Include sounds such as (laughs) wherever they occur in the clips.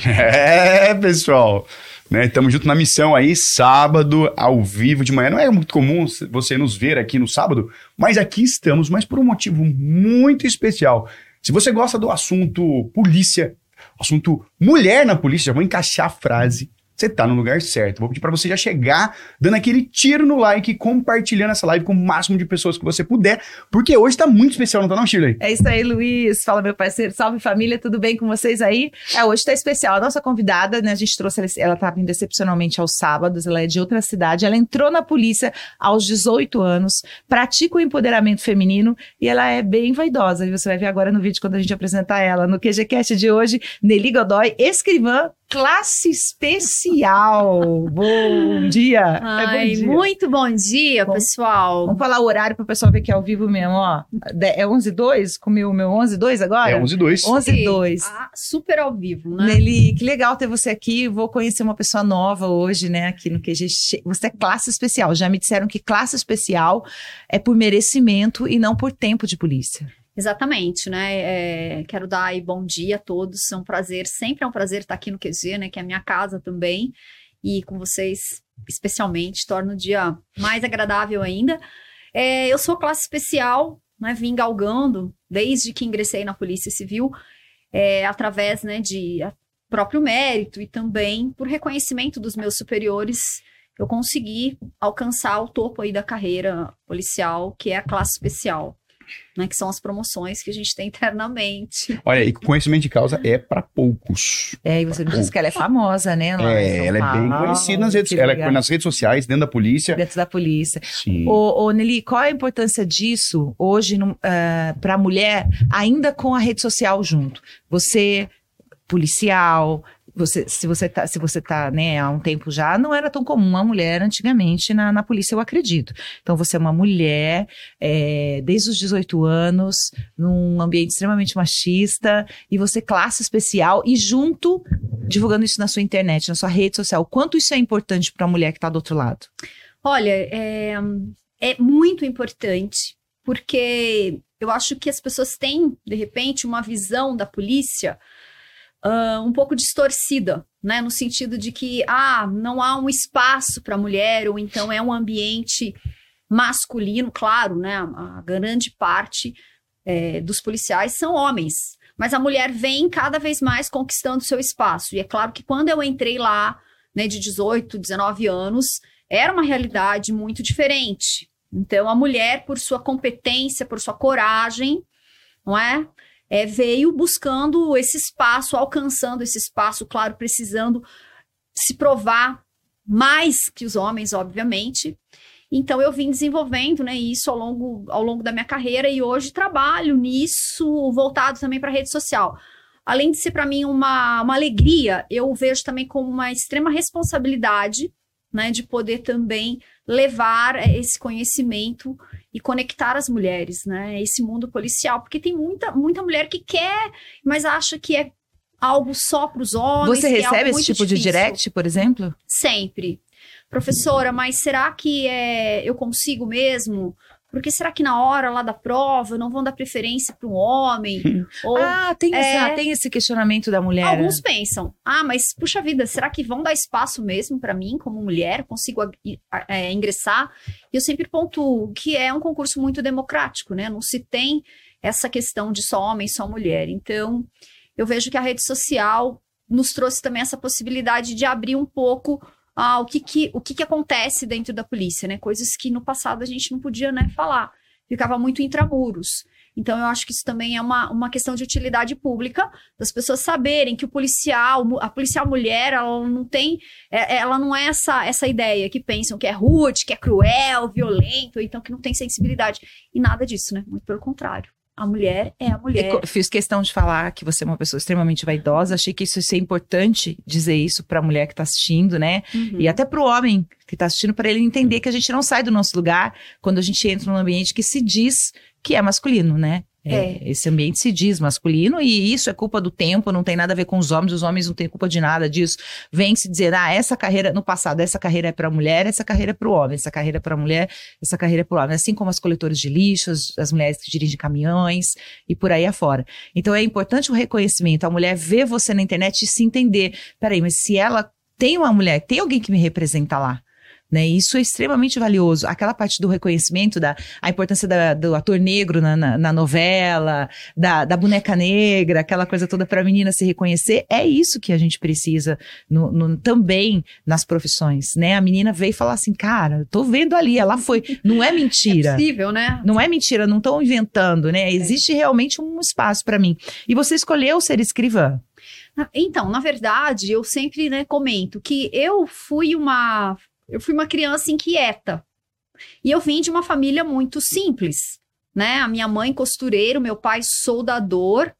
(laughs) É, pessoal. Né, estamos juntos na missão aí, sábado, ao vivo, de manhã. Não é muito comum você nos ver aqui no sábado, mas aqui estamos, mas por um motivo muito especial. Se você gosta do assunto polícia, assunto mulher na polícia, já vou encaixar a frase você tá no lugar certo. Vou pedir para você já chegar dando aquele tiro no like, compartilhando essa live com o máximo de pessoas que você puder, porque hoje tá muito especial, não tá não, Shirley? É isso aí, Luiz. Fala, meu parceiro. Salve, família. Tudo bem com vocês aí? É, hoje tá especial. A nossa convidada, né, a gente trouxe, ela, ela tá vindo excepcionalmente aos sábados, ela é de outra cidade, ela entrou na polícia aos 18 anos, pratica o empoderamento feminino e ela é bem vaidosa. E você vai ver agora no vídeo quando a gente apresentar ela. No QGCast de hoje, Nelly Godoy, escrivã classe especial. bom dia. Ai, é bom dia. Muito bom dia, bom, pessoal. Vamos falar o horário para o pessoal ver que é ao vivo mesmo, ó. É 11 2 Comeu o meu 11 2 agora? É 11 2 11 2 ah, super ao vivo, né? Nelly, que legal ter você aqui. Vou conhecer uma pessoa nova hoje, né, aqui no QG. Você é classe especial. Já me disseram que classe especial é por merecimento e não por tempo de polícia. Exatamente, né? É, quero dar bom dia a todos. É um prazer, sempre é um prazer estar aqui no QG, né? Que é a minha casa também. E com vocês, especialmente, torna o dia mais agradável ainda. É, eu sou classe especial, né? Vim galgando desde que ingressei na Polícia Civil, é, através né, de próprio mérito e também por reconhecimento dos meus superiores eu consegui alcançar o topo aí da carreira policial, que é a classe especial né, que são as promoções que a gente tem (laughs) internamente. Olha, e conhecimento de causa é para poucos. É, e você me disse que ela é famosa, né? é, ela é bem conhecida nas redes, ela é nas redes sociais, dentro da polícia. Dentro da polícia. Sim. Ô, ô Nelly, qual a importância disso hoje uh, eh, para a mulher, ainda com a rede social junto? Você policial, você, se você tá, se você tá, né, há um tempo já, não era tão comum uma mulher antigamente na, na polícia, eu acredito. Então você é uma mulher, é, desde os 18 anos, num ambiente extremamente machista, e você classe especial, e junto, divulgando isso na sua internet, na sua rede social. Quanto isso é importante para a mulher que está do outro lado? Olha, é, é muito importante, porque eu acho que as pessoas têm, de repente, uma visão da polícia uh, um pouco distorcida, né? No sentido de que, ah, não há um espaço para a mulher, ou então é um ambiente masculino, claro, né? A grande parte é, dos policiais são homens. Mas a mulher vem cada vez mais conquistando seu espaço. E é claro que quando eu entrei lá, né, de 18, 19 anos, era uma realidade muito diferente. Então, a mulher, por sua competência, por sua coragem, não é? É, veio buscando esse espaço, alcançando esse espaço, claro, precisando se provar mais que os homens, obviamente. Então eu vim desenvolvendo, né, isso ao longo, ao longo da minha carreira e hoje trabalho nisso, voltado também para a rede social. Além de ser para mim uma, uma alegria, eu vejo também como uma extrema responsabilidade, né, de poder também levar esse conhecimento e conectar as mulheres, né? Esse mundo policial, porque tem muita, muita mulher que quer, mas acha que é algo só para os homens. Você é recebe é esse tipo difícil. de direct, por exemplo? Sempre. Professora, mas será que é, eu consigo mesmo? Porque será que na hora lá da prova não vão dar preferência para um homem? Ou, ah, tem, é, essa, tem esse questionamento da mulher. Alguns pensam, ah, mas puxa vida, será que vão dar espaço mesmo para mim como mulher? Consigo é, ingressar? E eu sempre pontuo que é um concurso muito democrático, né? Não se tem essa questão de só homem, só mulher. Então, eu vejo que a rede social nos trouxe também essa possibilidade de abrir um pouco ah, o que que, o que que acontece dentro da polícia, né? Coisas que no passado a gente não podia, né, falar. Ficava muito intramuros. Então, eu acho que isso também é uma, uma questão de utilidade pública, das pessoas saberem que o policial, a policial mulher, ela não tem, é, ela não é essa, essa ideia que pensam que é rude, que é cruel, violento, então que não tem sensibilidade. E nada disso, né? Muito pelo contrário. A mulher é a mulher. Fiz questão de falar que você é uma pessoa extremamente vaidosa. Achei que isso ia ser importante dizer isso para a mulher que está assistindo, né? Uhum. E até para o homem que está assistindo, para ele entender que a gente não sai do nosso lugar quando a gente entra num ambiente que se diz que é masculino, né? É, é. Esse ambiente se diz masculino e isso é culpa do tempo, não tem nada a ver com os homens, os homens não têm culpa de nada disso. Vem se dizer, ah, essa carreira, no passado, essa carreira é para mulher, essa carreira é para o homem, essa carreira é para mulher, essa carreira é para o homem. Assim como as coletoras de lixo, as, as, mulheres que dirigem caminhões e por aí afora. Então é importante o reconhecimento, a mulher ver você na internet e se entender. Peraí, mas se ela tem uma mulher, tem alguém que me representa lá. Né? Isso é extremamente valioso. Aquela parte do reconhecimento, da a importância da, do ator negro na, na, na novela, da, da, boneca negra, aquela coisa toda para a menina se reconhecer, é isso que a gente precisa no, no, também nas profissões. Né? A menina veio falar assim, cara, tô vendo ali, ela foi. Não é (laughs) mentira. É possível, né? Não é mentira, não estão inventando, né? É. Existe é. realmente um espaço para mim. E você escolheu ser escrivã. Então, na verdade, eu sempre né, comento que eu fui uma eu fui uma criança inquieta. E eu vim de uma família muito simples, né? A minha mãe costureira, o meu pai soldador,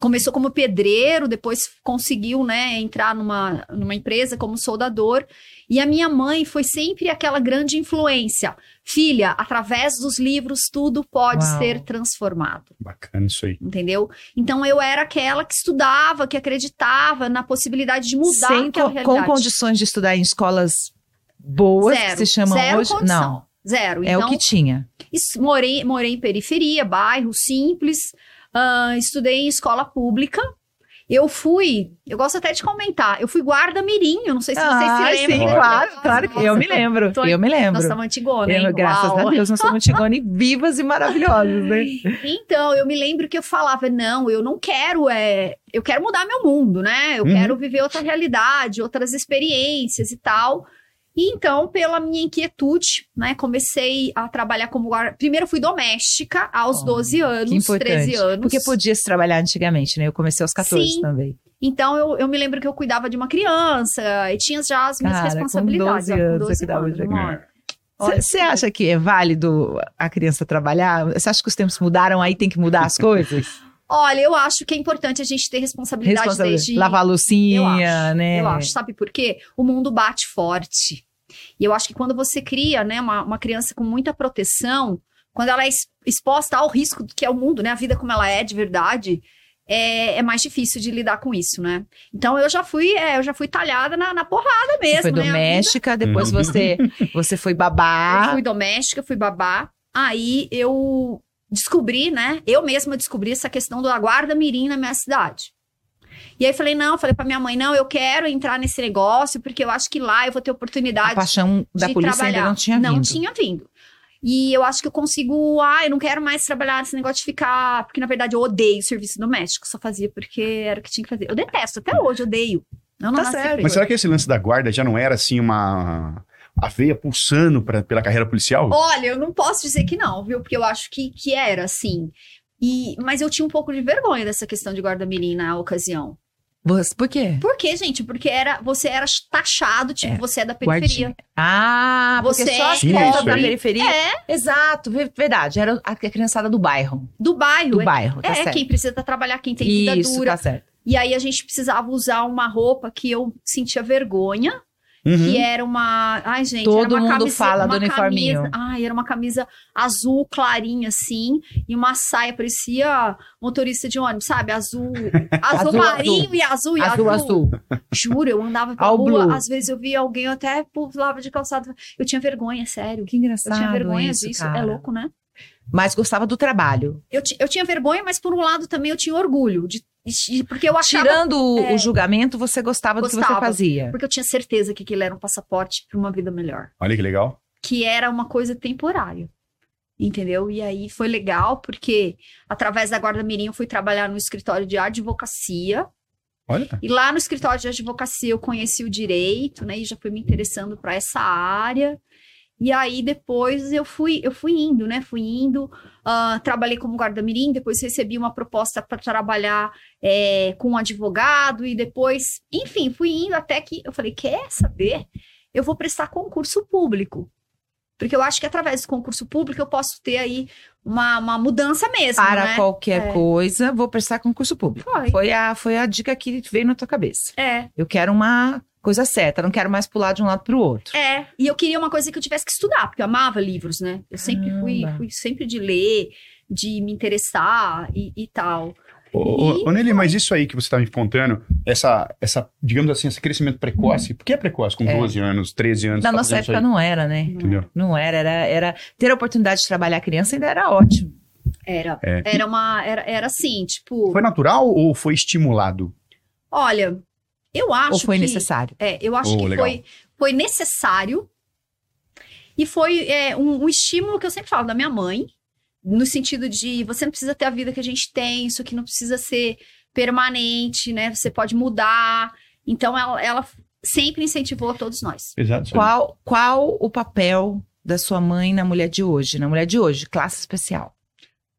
começou como pedreiro, depois conseguiu, né, entrar numa, numa empresa como soldador. E a minha mãe foi sempre aquela grande influência. Filha, através dos livros tudo pode Uau. ser transformado. Bacana isso aí. Entendeu? Então eu era aquela que estudava, que acreditava na possibilidade de mudar Sem aquela realidade. Com condições de estudar em escolas boas, zero, que se chamam zero hoje. Condição. Não. Zero. É então, o que tinha. Isso, morei, morei em periferia, bairro simples, uh, estudei em escola pública. Eu fui, eu gosto até de comentar, eu fui guarda mirim, eu não sei se vocês ah, se lembram. Sim, claro, claro que eu me lembro, Tô, eu me lembro. Nós estamos antigona, hein? graças Uau. a Deus, nós somos antigona e (laughs) vivas e maravilhosas, né? Então, eu me lembro que eu falava, não, eu não quero, é, eu quero mudar meu mundo, né? Eu uhum. quero viver outra realidade, outras experiências e tal. E então, pela minha inquietude, né, comecei a trabalhar como guarda. Primeiro fui doméstica aos oh, 12 anos, 13 anos. Porque podia se trabalhar antigamente, né? Eu comecei aos 14 Sim. também. Então, eu, eu me lembro que eu cuidava de uma criança e tinha já as minhas Cara, responsabilidades. Com 12 anos, 12 você cuidava de uma Você acha que é válido a criança trabalhar? Você acha que os tempos mudaram, aí tem que mudar as coisas? Olha, eu acho que é importante a gente ter responsabilidade, responsabilidade. desde... Lavar a lucinha, eu acho, né? Eu acho, sabe por quê? O mundo bate forte. E eu acho que quando você cria, né, uma, uma criança com muita proteção, quando ela é exposta ao risco que é o mundo, né, a vida como ela é de verdade, é, é, mais difícil de lidar com isso, né? Então eu já fui, é, eu já fui talhada na, na porrada mesmo. Você foi né? doméstica, depois uhum. você, você foi babá. Eu fui doméstica, fui babá. Aí eu descobri, né? Eu mesma descobri essa questão da guarda mirim na minha cidade. E aí falei, não, falei pra minha mãe, não, eu quero entrar nesse negócio, porque eu acho que lá eu vou ter oportunidade. A paixão da polícia trabalhar. ainda não tinha vindo. Não tinha vindo. E eu acho que eu consigo. Ah, eu não quero mais trabalhar nesse negócio de ficar. Porque, na verdade, eu odeio serviço doméstico. Só fazia porque era o que tinha que fazer. Eu detesto, até hoje, odeio. Eu não tá sério. Mas será que esse lance da guarda já não era assim uma. A veia pulsando pra, pela carreira policial? Olha, eu não posso dizer que não, viu? Porque eu acho que, que era, assim. E, mas eu tinha um pouco de vergonha dessa questão de guarda-mirim na ocasião. Por quê? Por quê, gente? Porque era, você era taxado, tipo, é, você é da periferia. Guardinha. Ah, você só as crianças da periferia. É. Exato, verdade. Era a criançada do bairro. Do bairro. Do é, bairro, tá É, certo. quem precisa trabalhar, quem tem vida Isso, dura. tá certo. E aí a gente precisava usar uma roupa que eu sentia vergonha Uhum. Que era uma. Ai, gente. Todo uma mundo camisa, fala do uniforminho. Camisa, ai, era uma camisa azul clarinha, assim, e uma saia, parecia motorista de ônibus, sabe? Azul. (laughs) Azul, azul marinho azul. e azul e azul. Azul, Juro, eu andava pela rua, blue. às vezes eu via alguém, eu até pulava de calçado. Eu tinha vergonha, sério. Que engraçado. Eu tinha vergonha isso, disso. Cara. É louco, né? Mas gostava do trabalho. Eu, eu tinha vergonha, mas por um lado também eu tinha orgulho de porque eu achava, Tirando é, o julgamento, você gostava, gostava, do que você fazia. Porque eu tinha certeza que aquilo era um passaporte para uma vida melhor. Olha que legal. Que era uma coisa temporária. Entendeu? E aí foi legal, porque através da Guarda Mirim eu fui trabalhar no escritório de advocacia. Olha. E lá no escritório de advocacia eu conheci o direito, né? E já fui me interessando para essa área. E aí depois eu fui, eu fui indo, né? Fui indo, uh, trabalhei como guarda-mirim, depois recebi uma proposta para trabalhar é, com um advogado e depois, enfim, fui indo até que eu falei, quer saber? Eu vou prestar concurso público. Porque eu acho que através do concurso público eu posso ter aí uma, uma mudança mesmo. Para né? qualquer é. coisa, vou prestar concurso público. Foi. Foi a, foi a dica que veio na tua cabeça. É. Eu quero uma coisa certa, não quero mais pular de um lado para o outro. É, e eu queria uma coisa que eu tivesse que estudar, porque eu amava livros, né? Eu sempre fui, fui sempre de ler, de me interessar e, e tal. Ô, ô, Nelly, mas isso aí que você está me contando, essa, essa, digamos assim, esse crescimento precoce, por que é precoce com é. 12 anos, 13 anos? Na tá nossa época não era, né? Entendeu? Não era, era, era. Ter a oportunidade de trabalhar a criança ainda era ótimo. Era. É. Era uma. Era, era assim, tipo. Foi natural ou foi estimulado? Olha, eu acho. Ou foi que, necessário? É, eu acho oh, que foi, foi necessário. E foi é, um, um estímulo que eu sempre falo da minha mãe, no sentido de você não precisa ter a vida que a gente tem, isso aqui não precisa ser permanente, né? Você pode mudar. Então ela, ela sempre incentivou a todos nós. Exato. Qual, qual o papel da sua mãe na mulher de hoje, na mulher de hoje, classe especial?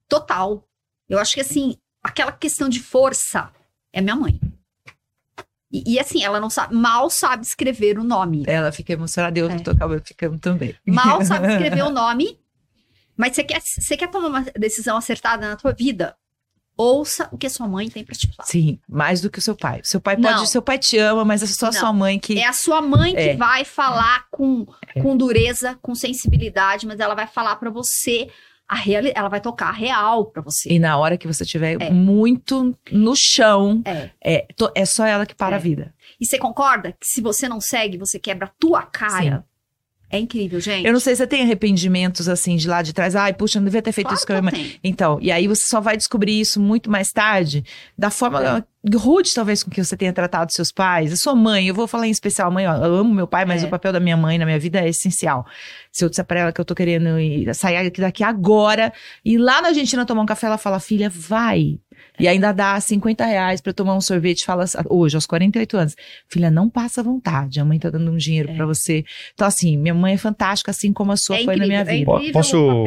Total. Eu acho que assim, aquela questão de força é minha mãe. E, e, assim, ela não sabe, mal sabe escrever o nome. Ela fica emocionada, eu é. tô ficando também. Mal sabe (laughs) escrever o nome, mas você quer, você quer tomar uma decisão acertada na tua vida? Ouça o que a sua mãe tem para te falar. Sim, mais do que o seu pai. Seu pai pode, não. seu pai te ama, mas é só a sua mãe que É a sua mãe que é. vai falar com, é. com dureza, com sensibilidade, mas ela vai falar para você a real, ela vai tocar a real para você. E na hora que você estiver é. muito no chão, é, é, to, é só ela que para a é. vida. E você concorda que se você não segue, você quebra a tua cara? Sim. É incrível, gente. Eu não sei se você tem arrependimentos assim de lá de trás. Ai, puxa, não devia ter feito claro isso com a minha mãe. Então, e aí você só vai descobrir isso muito mais tarde, da forma é. rude, talvez, com que você tenha tratado seus pais. A sua mãe, eu vou falar em especial, mãe, ó, eu amo meu pai, mas é. o papel da minha mãe na minha vida é essencial. Se eu disser pra ela que eu tô querendo ir, sair daqui agora, e lá na Argentina tomar um café, ela fala, filha, vai. E ainda dá 50 reais para tomar um sorvete. Fala hoje, aos 48 anos. Filha, não passa vontade. A mãe tá dando um dinheiro é. para você. Então, assim, minha mãe é fantástica, assim como a sua é foi incrível, na minha é vida. Posso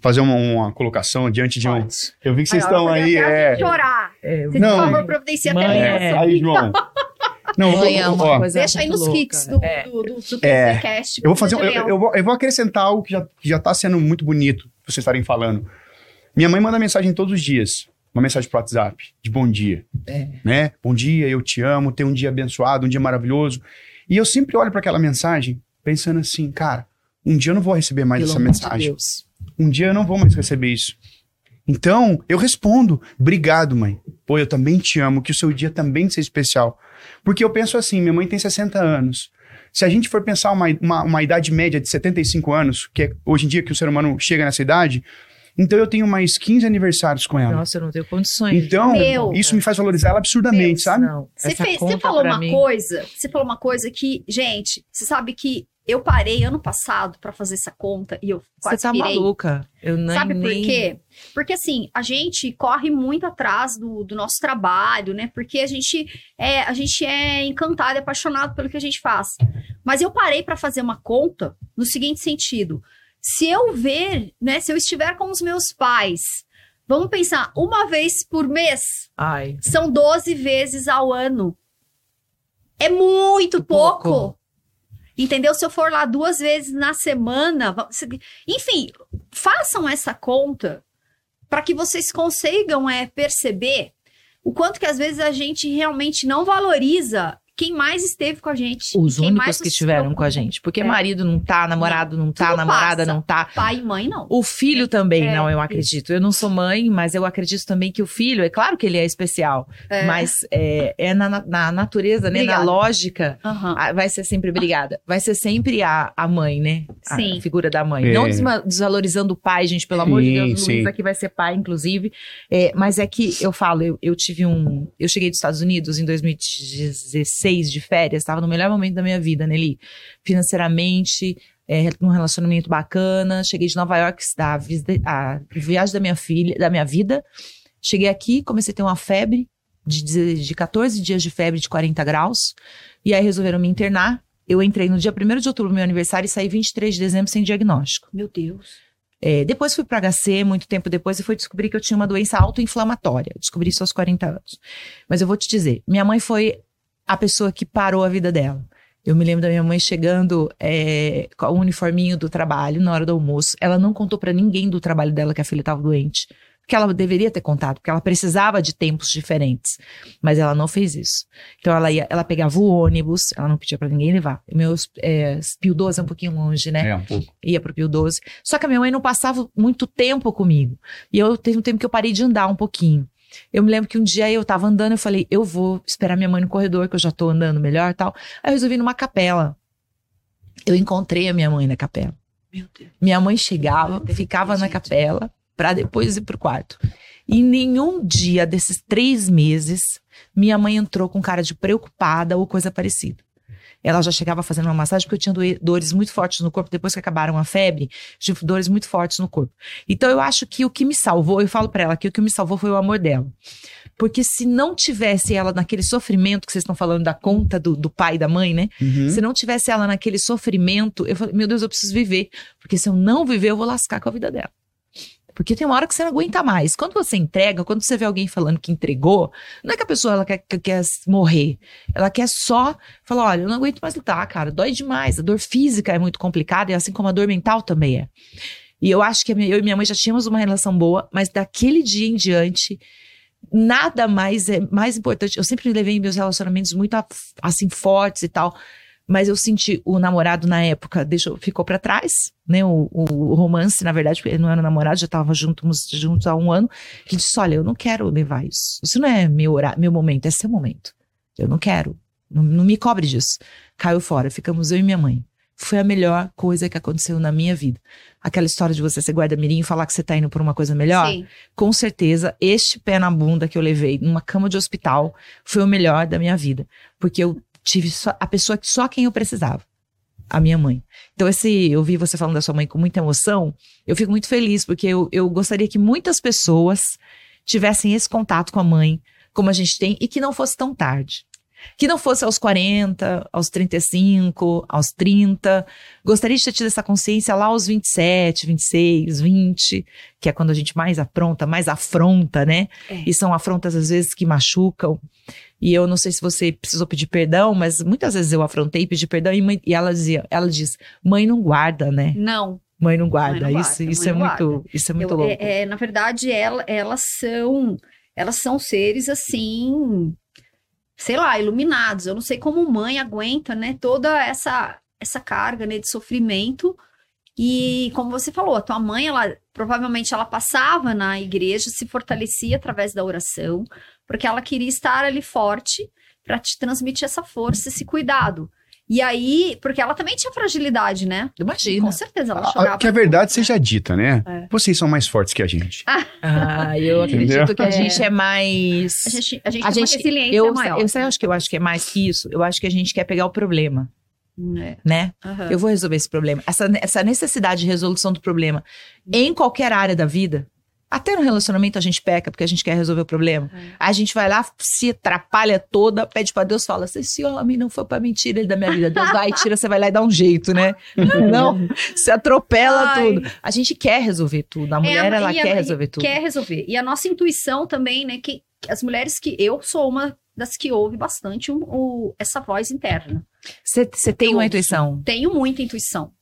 fazer uma, uma, colocação diante de um. Eu vi que vocês estão aí. É... chorar. É, Você, não, por favor, providencia mãe, até é. Aí, João. (laughs) Não, mãe é uma coisa Deixa aí nos louca. kits do, é. do, do, do é. podcast. Eu vou fazer, eu, eu, vou, eu vou acrescentar algo que já, que já tá sendo muito bonito vocês estarem falando. Minha mãe manda mensagem todos os dias uma mensagem pro WhatsApp de bom dia. É. Né? Bom dia, eu te amo, tenha um dia abençoado, um dia maravilhoso. E eu sempre olho para aquela mensagem pensando assim, cara, um dia eu não vou receber mais Pelo essa mensagem. De um dia eu não vou mais receber isso. Então, eu respondo, obrigado, mãe. Pô, eu também te amo, que o seu dia também seja especial. Porque eu penso assim, minha mãe tem 60 anos. Se a gente for pensar uma, uma, uma idade média de 75 anos, que é hoje em dia que o ser humano chega nessa idade, então eu tenho mais 15 aniversários com ela. Nossa, eu não tenho condições. Então, Meu, isso me faz valorizar ela absurdamente, Deus, sabe? Não. Você, fez, você falou uma mim... coisa, você falou uma coisa que, gente, você sabe que eu parei ano passado para fazer essa conta e eu quase Você tá pirei. maluca. Eu nem, Sabe por nem... quê? Porque assim, a gente corre muito atrás do, do nosso trabalho, né? Porque a gente é, a gente é encantado e apaixonado pelo que a gente faz. Mas eu parei para fazer uma conta no seguinte sentido. Se eu ver, né, se eu estiver com os meus pais, vamos pensar, uma vez por mês, Ai. são 12 vezes ao ano. É muito pouco. pouco. Entendeu? Se eu for lá duas vezes na semana, enfim, façam essa conta para que vocês consigam é, perceber o quanto que às vezes a gente realmente não valoriza quem mais esteve com a gente. Os únicos que estiveram com a gente. Porque é. marido não tá, namorado não tá, Tudo namorada passa. não tá. Pai e mãe não. O filho também é, não, eu acredito. Eu não sou mãe, mas eu acredito também que o filho, é claro que ele é especial, é. mas é, é na, na, natureza, né? Na lógica, uhum. vai ser sempre obrigada. Vai ser sempre a, a mãe, né? A, sim. figura da mãe. Não é. desvalorizando o pai, gente, pelo amor sim, de Deus. O Luiz aqui vai ser pai, inclusive. É, mas é que eu falo, eu, eu tive um. Eu cheguei dos Estados Unidos em 2016 de férias, estava no melhor momento da minha vida, Nelly. Financeiramente, é, num relacionamento bacana. Cheguei de Nova York, da a viagem da minha filha, da minha vida. Cheguei aqui, comecei a ter uma febre de, de 14 dias de febre de 40 graus. E aí resolveram me internar. Eu entrei no dia 1 de outubro, meu aniversário, e saí 23 de dezembro sem diagnóstico. Meu Deus. É, depois fui para HC, muito tempo depois, e fui descobrir que eu tinha uma doença autoinflamatória. Descobri isso aos 40 anos. Mas eu vou te dizer, minha mãe foi a pessoa que parou a vida dela. Eu me lembro da minha mãe chegando é, com o uniforminho do trabalho na hora do almoço. Ela não contou para ninguém do trabalho dela que a filha estava doente. porque ela deveria ter contado, porque ela precisava de tempos diferentes. Mas ela não fez isso. Então ela ia, ela pegava o ônibus, ela não pedia para ninguém levar. Meus é, Pio 12 é um pouquinho longe, né? É, um pouco. Ia pro Pio 12. Só que a minha mãe não passava muito tempo comigo. E eu teve um tempo que eu parei de andar um pouquinho. Eu me lembro que um dia eu tava andando, eu falei, eu vou esperar minha mãe no corredor, que eu já tô andando melhor e tal. Aí eu resolvi numa capela. Eu encontrei a minha mãe na capela. Meu Deus. Minha mãe chegava, ficava na capela, para depois ir pro quarto. E nenhum dia desses três meses, minha mãe entrou com cara de preocupada ou coisa parecida. Ela já chegava fazendo uma massagem porque eu tinha dores muito fortes no corpo. Depois que acabaram a febre, tive dores muito fortes no corpo. Então eu acho que o que me salvou, eu falo para ela que o que me salvou foi o amor dela. Porque se não tivesse ela naquele sofrimento que vocês estão falando da conta do, do pai e da mãe, né? Uhum. Se não tivesse ela naquele sofrimento, eu falei, meu Deus, eu preciso viver. Porque se eu não viver, eu vou lascar com a vida dela. Porque tem uma hora que você não aguenta mais. Quando você entrega, quando você vê alguém falando que entregou, não é que a pessoa ela quer, quer morrer. Ela quer só falar: olha, eu não aguento mais lutar, cara. Dói demais. A dor física é muito complicada, e assim como a dor mental também é. E eu acho que eu e minha mãe já tínhamos uma relação boa, mas daquele dia em diante, nada mais é mais importante. Eu sempre levei meus relacionamentos muito assim fortes e tal. Mas eu senti o namorado na época deixou, ficou para trás, né? O, o, romance, na verdade, ele não era namorado, já tava juntos, juntos há um ano. Ele disse: Olha, eu não quero levar isso. Isso não é meu, horário, meu momento, é seu momento. Eu não quero. Não, não me cobre disso. Caiu fora, ficamos eu e minha mãe. Foi a melhor coisa que aconteceu na minha vida. Aquela história de você ser guarda-mirim e falar que você tá indo por uma coisa melhor. Sim. Com certeza, este pé na bunda que eu levei numa cama de hospital foi o melhor da minha vida. Porque eu tive só, a pessoa que só quem eu precisava. A minha mãe. Então, esse, eu vi você falando da sua mãe com muita emoção. Eu fico muito feliz, porque eu, eu gostaria que muitas pessoas tivessem esse contato com a mãe, como a gente tem, e que não fosse tão tarde. Que não fosse aos 40, aos 35, aos 30. Gostaria de ter tido essa consciência lá aos 27, 26, 20, que é quando a gente mais apronta, mais afronta, né? É. E são afrontas às vezes que machucam. E eu não sei se você precisou pedir perdão, mas muitas vezes eu afrontei e pedi perdão e, mãe, e ela dizia, ela diz, mãe não guarda, né? Não. Mãe não guarda. Mãe não isso, guarda, isso é não muito, guarda. isso é muito Eu- louco. é- é, na verdade, ela- elas são elas são seres assim, sei lá, iluminados. Eu não sei como mãe aguenta, né, toda essa essa carga, né, de sofrimento. E como você falou, a tua mãe, ela provavelmente ela passava na igreja, se fortalecia através da oração, porque ela queria estar ali forte para te transmitir essa força, esse cuidado. E aí, porque ela também tinha fragilidade, né? Imagina. Com certeza, ela chorava. a- que a verdade seja dita, né? É. Vocês são mais fortes que a gente. Ah, eu acredito que a É. gente é mais. A gente, a gente A tem uma gente- resiliência Eu, maior. eu, sei, eu acho que eu acho que é mais que isso. Eu acho que a gente quer pegar o problema, É, né? aham. Eu vou resolver esse problema. Essa, essa necessidade de resolução do problema em qualquer área da vida. Até no relacionamento a gente peca porque a gente quer resolver o problema. É. A gente vai lá, se atrapalha toda, pede pra Deus, fala: se esse homem não for pra mentira ele da minha vida, Deus vai, tira, você vai lá e dá um jeito, né? Não, (laughs) se atropela Ai. tudo. A gente quer resolver tudo. A mulher, É, ela e a- quer e resolver tudo. Quer resolver. E a nossa intuição também, né? Que, as mulheres que. Eu sou uma das que ouve bastante o- o- essa voz interna. Você tem uma ouço. intuição. Tenho muita intuição.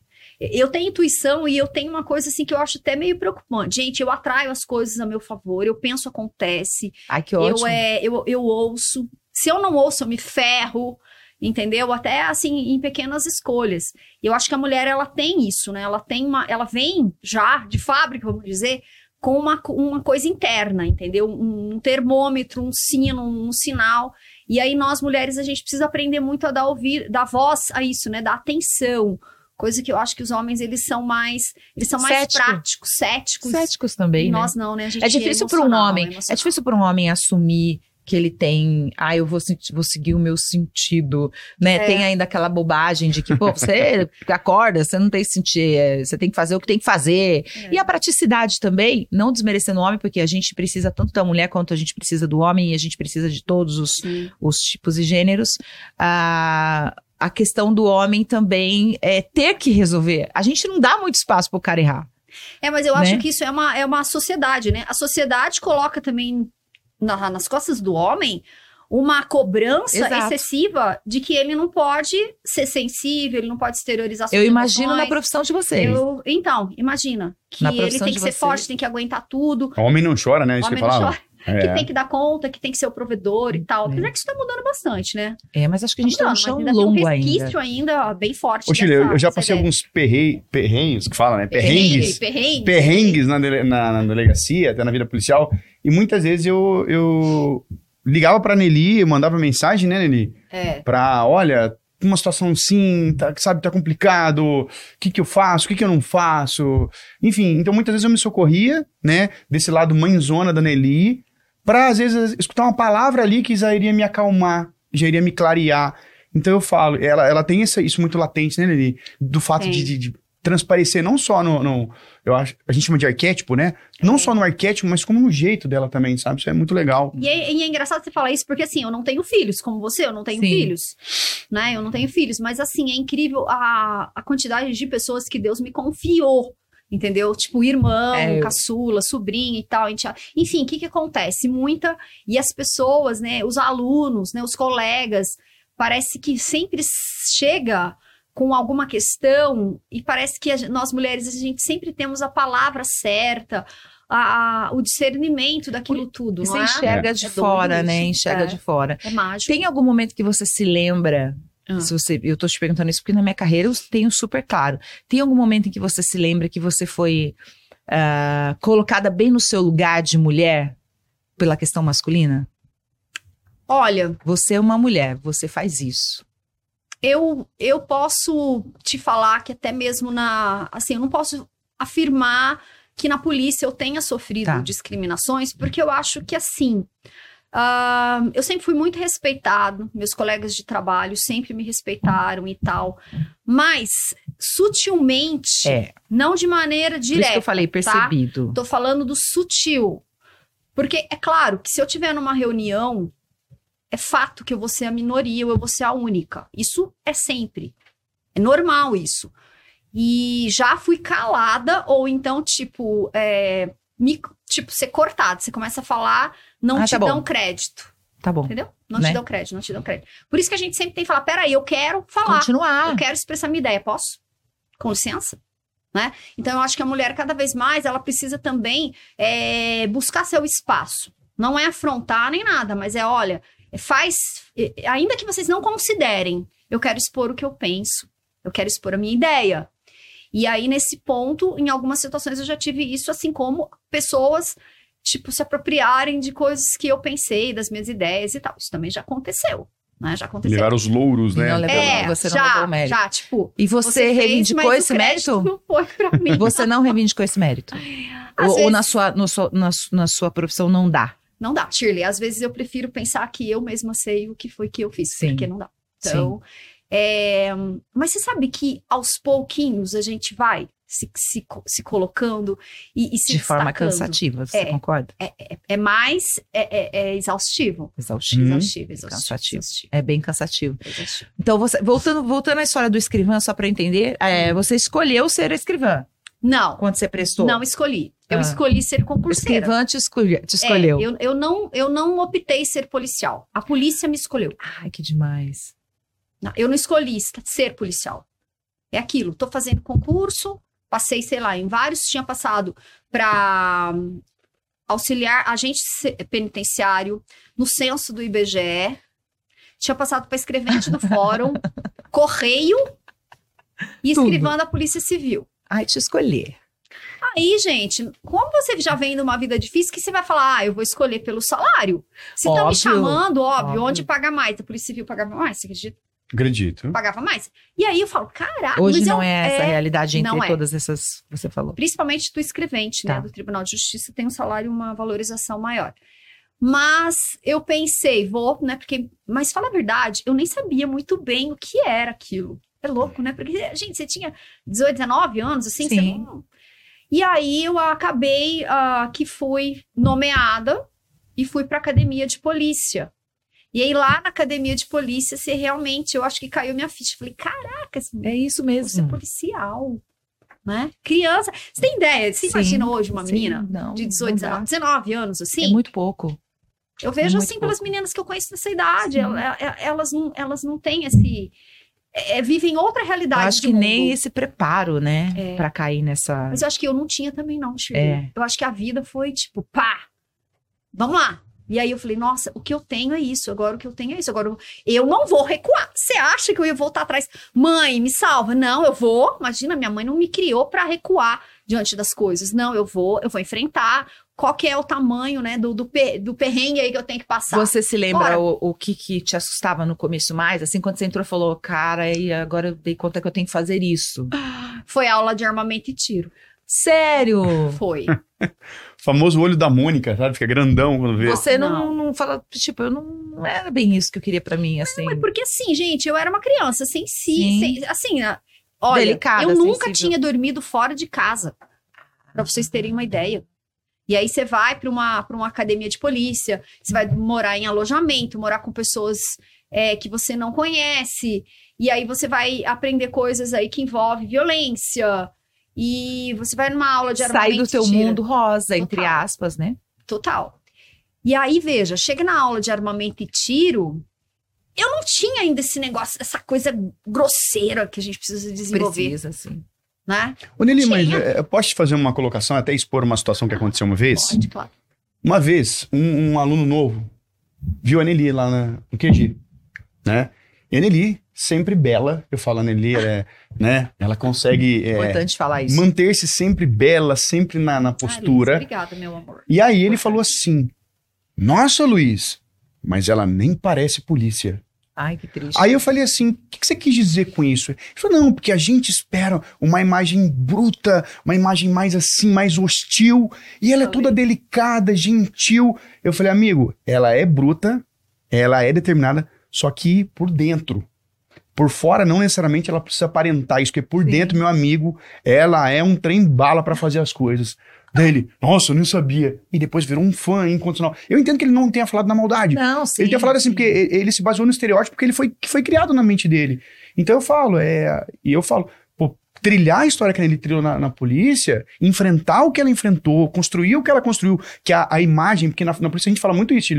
Eu tenho intuição e eu tenho uma coisa assim que eu acho até meio preocupante. Gente, eu atraio as coisas a meu favor, eu penso, acontece. Ai, que ótimo. Eu, é, eu, eu ouço. Se eu não ouço, eu me ferro. Entendeu? Até assim, em pequenas escolhas. E eu acho que a mulher, ela tem isso, né? Ela tem uma. Ela vem já de fábrica, vamos dizer, com uma, uma coisa interna, entendeu? Um, um termômetro, um sino, um sinal. E aí, nós mulheres, a gente precisa aprender muito a dar ouvir, dar voz a isso, né? Dar atenção. Coisa que eu acho que os homens, eles são mais. Eles são mais Cético. práticos, céticos. Céticos também, E né? nós não, né? A gente É difícil para um homem. É emocional. difícil para um homem assumir que ele tem, ah, eu vou, vou seguir o meu sentido, né? É. Tem ainda aquela bobagem de que, pô, você (laughs) acorda, você não tem sentido, é, você tem que fazer o que tem que fazer. É. E a praticidade também, não desmerecendo o homem, porque a gente precisa tanto da mulher quanto a gente precisa do homem e a gente precisa de todos os, Sim. os tipos e gêneros. A, a questão do homem também é ter que resolver. A gente não dá muito espaço pro cara errar. É, mas eu né? acho que isso é uma, é uma sociedade, né? A sociedade coloca também na- nas costas do homem uma cobrança Exato. excessiva de que ele não pode ser sensível, ele não pode exteriorizar suas Eu imagino na emoções. profissão de vocês. Eu- então, imagina que Na ele tem que ser vocês. forte, tem que aguentar tudo, O homem não chora, né? Isso homem que eu não falava. Chora, que É. tem que dar conta, que tem que ser o provedor e tal. É. Apesar que isso tá mudando bastante, né? É, mas acho que a gente tá mudando, um chão ainda longo tem um ainda. resquício ainda. bem forte. Ô, Chile, eu, dessa- eu já passei ideia. alguns perrei, perrengues, que fala, né? Perrengues. Perrengue, perrengue. perrengues na, dele- na- na delegacia, até na vida policial. E muitas vezes eu, eu ligava pra Nelly, eu mandava mensagem, né, Nelly? É. Pra, olha, uma situação assim, tá, sabe, tá complicado, o que que eu faço, o que que eu não faço. Enfim, então muitas vezes eu me socorria, né, desse lado mãezona da Nelly, pra às vezes escutar uma palavra ali que já iria me acalmar, já iria me clarear. Então eu falo, ela, ela tem essa, isso muito latente, né, Nelly? Do fato de, de- de transparecer não só no, no- eu acho, a gente chama de arquétipo, né? Não só no arquétipo, mas como no jeito dela também, sabe? Isso é muito legal. E é, e é engraçado você falar isso, porque assim, eu não tenho filhos, como você, eu não tenho Sim. filhos, né? Eu não tenho filhos, mas assim, é incrível a, a quantidade de pessoas que Deus me confiou, entendeu? Tipo, irmão, É, eu- caçula, sobrinho e tal. enteado. Enfim, o que que acontece? Muita, e as pessoas, né, os alunos, né, os colegas, parece que sempre chega com alguma questão e parece que a nós mulheres, a gente sempre temos a palavra certa, a- a- o discernimento daquilo tudo, Você não é? enxerga de É doido fora, né? isso. Enxerga É. de fora. É mágico. Tem algum momento que você se lembra? Ah. Se você, eu tô te perguntando isso porque na minha carreira eu tenho super claro. Tem algum momento em que você se lembra que você foi ah, colocada bem no seu lugar de mulher pela questão masculina? Olha, Você é uma mulher, você faz isso. eu, eu posso te falar que até mesmo na. Assim, eu não posso afirmar que na polícia eu tenha sofrido Tá. discriminações, porque eu acho que assim. Ah, eu sempre fui muito respeitado, meus colegas de trabalho sempre me respeitaram e tal, mas sutilmente, É. não de maneira Por isso direta. que eu falei tá? percebido. Tô falando do sutil. Porque é claro que se eu tiver numa reunião, é fato que eu vou ser a minoria ou eu vou ser a única. Isso é sempre. É normal isso. E já fui calada, ou então, tipo, é, me, tipo, ser cortada. Você começa a falar, não Ah, te tá dão crédito. Tá bom. Entendeu? Não Né? te dão crédito, não te dão crédito. Por isso que a gente sempre tem que falar: peraí, eu quero falar. Continuar. Eu quero expressar minha ideia, posso? Com licença? Né? Então, eu acho que a mulher, cada vez mais, ela precisa também é, buscar seu espaço. Não é afrontar nem nada, mas é, olha, faz. Ainda que vocês não considerem, eu quero expor o que eu penso, eu quero expor a minha ideia. E aí, nesse ponto, em algumas situações, eu já tive isso, assim como pessoas, tipo, se apropriarem de coisas que eu pensei, das minhas ideias e tal. Isso também já aconteceu. Né? Já aconteceu. Levar os louros, né? não levou- É, você não já, levou o mérito. já, tipo, E você, fez, reivindicou mas o esse mérito? (laughs) Não foi pra mim. Você não reivindicou esse mérito? Ou, ou vezes- na, sua, no sua- na, na sua profissão não dá? Não dá, Shirley. Às vezes eu prefiro pensar que eu mesma sei o que foi que eu fiz, Sim. porque não dá. Então, é, mas você sabe que aos pouquinhos a gente vai se, se, se colocando e, e se De forma destacando. cansativa, você É. concorda? É mais é, é- é exaustivo. Exaustivo. Hum. Exaustivo, exaustivo. Cansativo. exaustivo, É bem cansativo. exaustivo. Então, você, voltando, voltando à história do escrivã, só para entender, é, você escolheu ser escrivã Não, quando você prestou? não escolhi. Eu Ah. escolhi ser o concurseira. escrivã te, escolhe- te É, escolheu. eu, eu, não, eu não optei ser policial. A polícia me escolheu. Ai, que demais. Não, eu não escolhi ser policial. É aquilo, tô fazendo concurso, passei, sei lá, em vários, tinha passado para auxiliar agente penitenciário, no censo do IBGE, tinha passado para escrevente do fórum, (laughs) correio e Tudo. escrivã da Polícia Civil. Ai, te escolher. Aí, gente, como você já vem de uma vida difícil, que você vai falar, ah, eu vou escolher pelo salário? Se estão me Óbvio, chamando, óbvio, óbvio. onde paga mais? A Polícia Civil pagava mais, você acredita? Acredito. Pagava mais. E aí eu falo, caraca, Hoje mas não eu- é essa a realidade entre não é. todas essas que você falou. principalmente do escrevente, né, Tá. do Tribunal de Justiça, tem um salário, uma valorização maior. Mas eu pensei, vou, né, porque, mas fala a verdade, eu nem sabia muito bem o que era aquilo. É louco, né? Porque, gente, você tinha 18, 19 anos, assim, você Sim. não... E aí eu acabei ah, que fui nomeada e fui para academia de polícia. E aí lá na academia de polícia, você realmente, eu acho que caiu minha ficha. Falei, caraca, É isso Vou ser mesmo. policial, né? Criança. Você tem ideia? Você Sim, imagina hoje uma sim, menina não, de não 18, dá. 19, 19 anos, assim? É muito pouco. Eu vejo assim pelas meninas que eu conheço nessa idade, elas, elas, não, elas não têm esse. É, vivem outra realidade. Eu acho que mundo. nem esse preparo, né? É. Pra cair nessa. Mas eu acho que eu não tinha também, não, Shirley. É. Eu acho que a vida foi tipo, pá, vamos lá. E aí eu falei, nossa, o que eu tenho é isso, agora o que eu tenho é isso, agora eu não vou recuar. Você acha que eu ia voltar atrás? Mãe, me salva. Não, eu vou. Imagina, minha mãe não me criou para recuar diante das coisas. Não, eu vou, eu vou enfrentar. Qual que é o tamanho, né, do, do, do perrengue aí que eu tenho que passar? Você se lembra o, o que, que te assustava no começo mais? Assim, quando você entrou e falou, cara, e agora eu dei conta que eu tenho que fazer isso. Foi aula de armamento e tiro. Sério? Foi. (laughs) famoso olho da Mônica, sabe? Fica grandão quando vê. Você não, não, não fala, tipo, eu não, não, era bem isso que eu queria para mim, assim. Não, é porque assim, gente, eu era uma criança sem si, sem, assim, olha, Delicada, eu nunca sensível. tinha dormido fora de casa. Para vocês terem uma ideia. E aí você vai para uma, pra uma academia de polícia, você vai morar em alojamento, morar com pessoas é, que você não conhece, e aí você vai aprender coisas aí que envolvem violência, e você vai numa aula de armamento. Sai do seu tira. mundo rosa, Total. entre aspas, né? Total. E aí, veja, chega na aula de armamento e tiro, eu não tinha ainda esse negócio, essa coisa grosseira que a gente precisa desenvolver. Precisa, sim. Né? Ô, Nelly, mas é, eu posso te fazer uma colocação, até expor uma situação que aconteceu uma vez? Pode, claro. Uma vez, um, um aluno novo viu a Nelly lá na, no QG, né? E a Nelly, sempre bela, eu falo a Nelly, é, né? Ela consegue é, Importante falar isso. manter-se sempre bela, sempre na, na postura. obrigada, meu amor. E aí ele falou assim, nossa, Luiz, mas ela nem parece polícia. Ai, que triste. Aí eu falei assim: o que, que, você quis dizer com isso? Ele falou: não, porque a gente espera uma imagem bruta, uma imagem mais assim, mais hostil, e ela é toda delicada, gentil. Eu falei, amigo, ela é bruta, ela é determinada, só que por dentro. Por fora, não necessariamente ela precisa aparentar isso, porque por Sim. dentro, meu amigo, ela é um trem bala para fazer as coisas. Dele, nossa, eu nem sabia. E depois virou um fã incondicional. Eu entendo que ele não tenha falado na maldade. Não, sim. Ele tenha falado assim, porque ele se baseou no estereótipo porque ele foi, que foi criado na mente dele. Então eu falo, é. E eu falo, trilhar a história que ele trilhou na, na, polícia, enfrentar o que ela enfrentou, construir o que ela construiu, que a, a imagem, porque na, na, polícia a gente fala muito isso,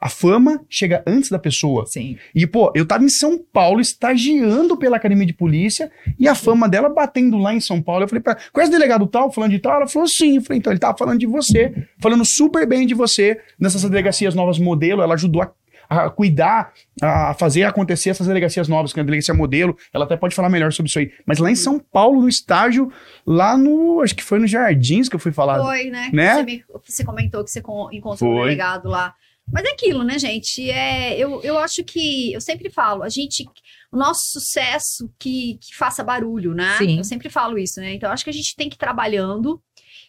a fama chega antes da pessoa. Sim. E, pô, eu tava em São Paulo, estagiando pela academia de polícia, e a fama dela batendo lá em São Paulo. Eu falei pra conhece o delegado tal, falando de tal? Ela falou, sim. Eu falei, então, ele tava falando de você, falando super bem de você, nessas delegacias novas modelo, ela ajudou a a cuidar, a fazer acontecer essas delegacias novas, que é a delegacia modelo, ela até pode falar melhor sobre isso aí. Mas lá em São Paulo, no estágio, lá no, acho que foi no Jardins que eu fui falar. Foi, né? né? Você, me, você comentou que você encontrou foi. um delegado lá. Mas é aquilo, né, gente? É, eu, eu acho que, eu sempre falo, a gente, o nosso sucesso que, que faça barulho, né? Sim. Eu sempre falo isso, né? Então, acho que a gente tem que ir trabalhando,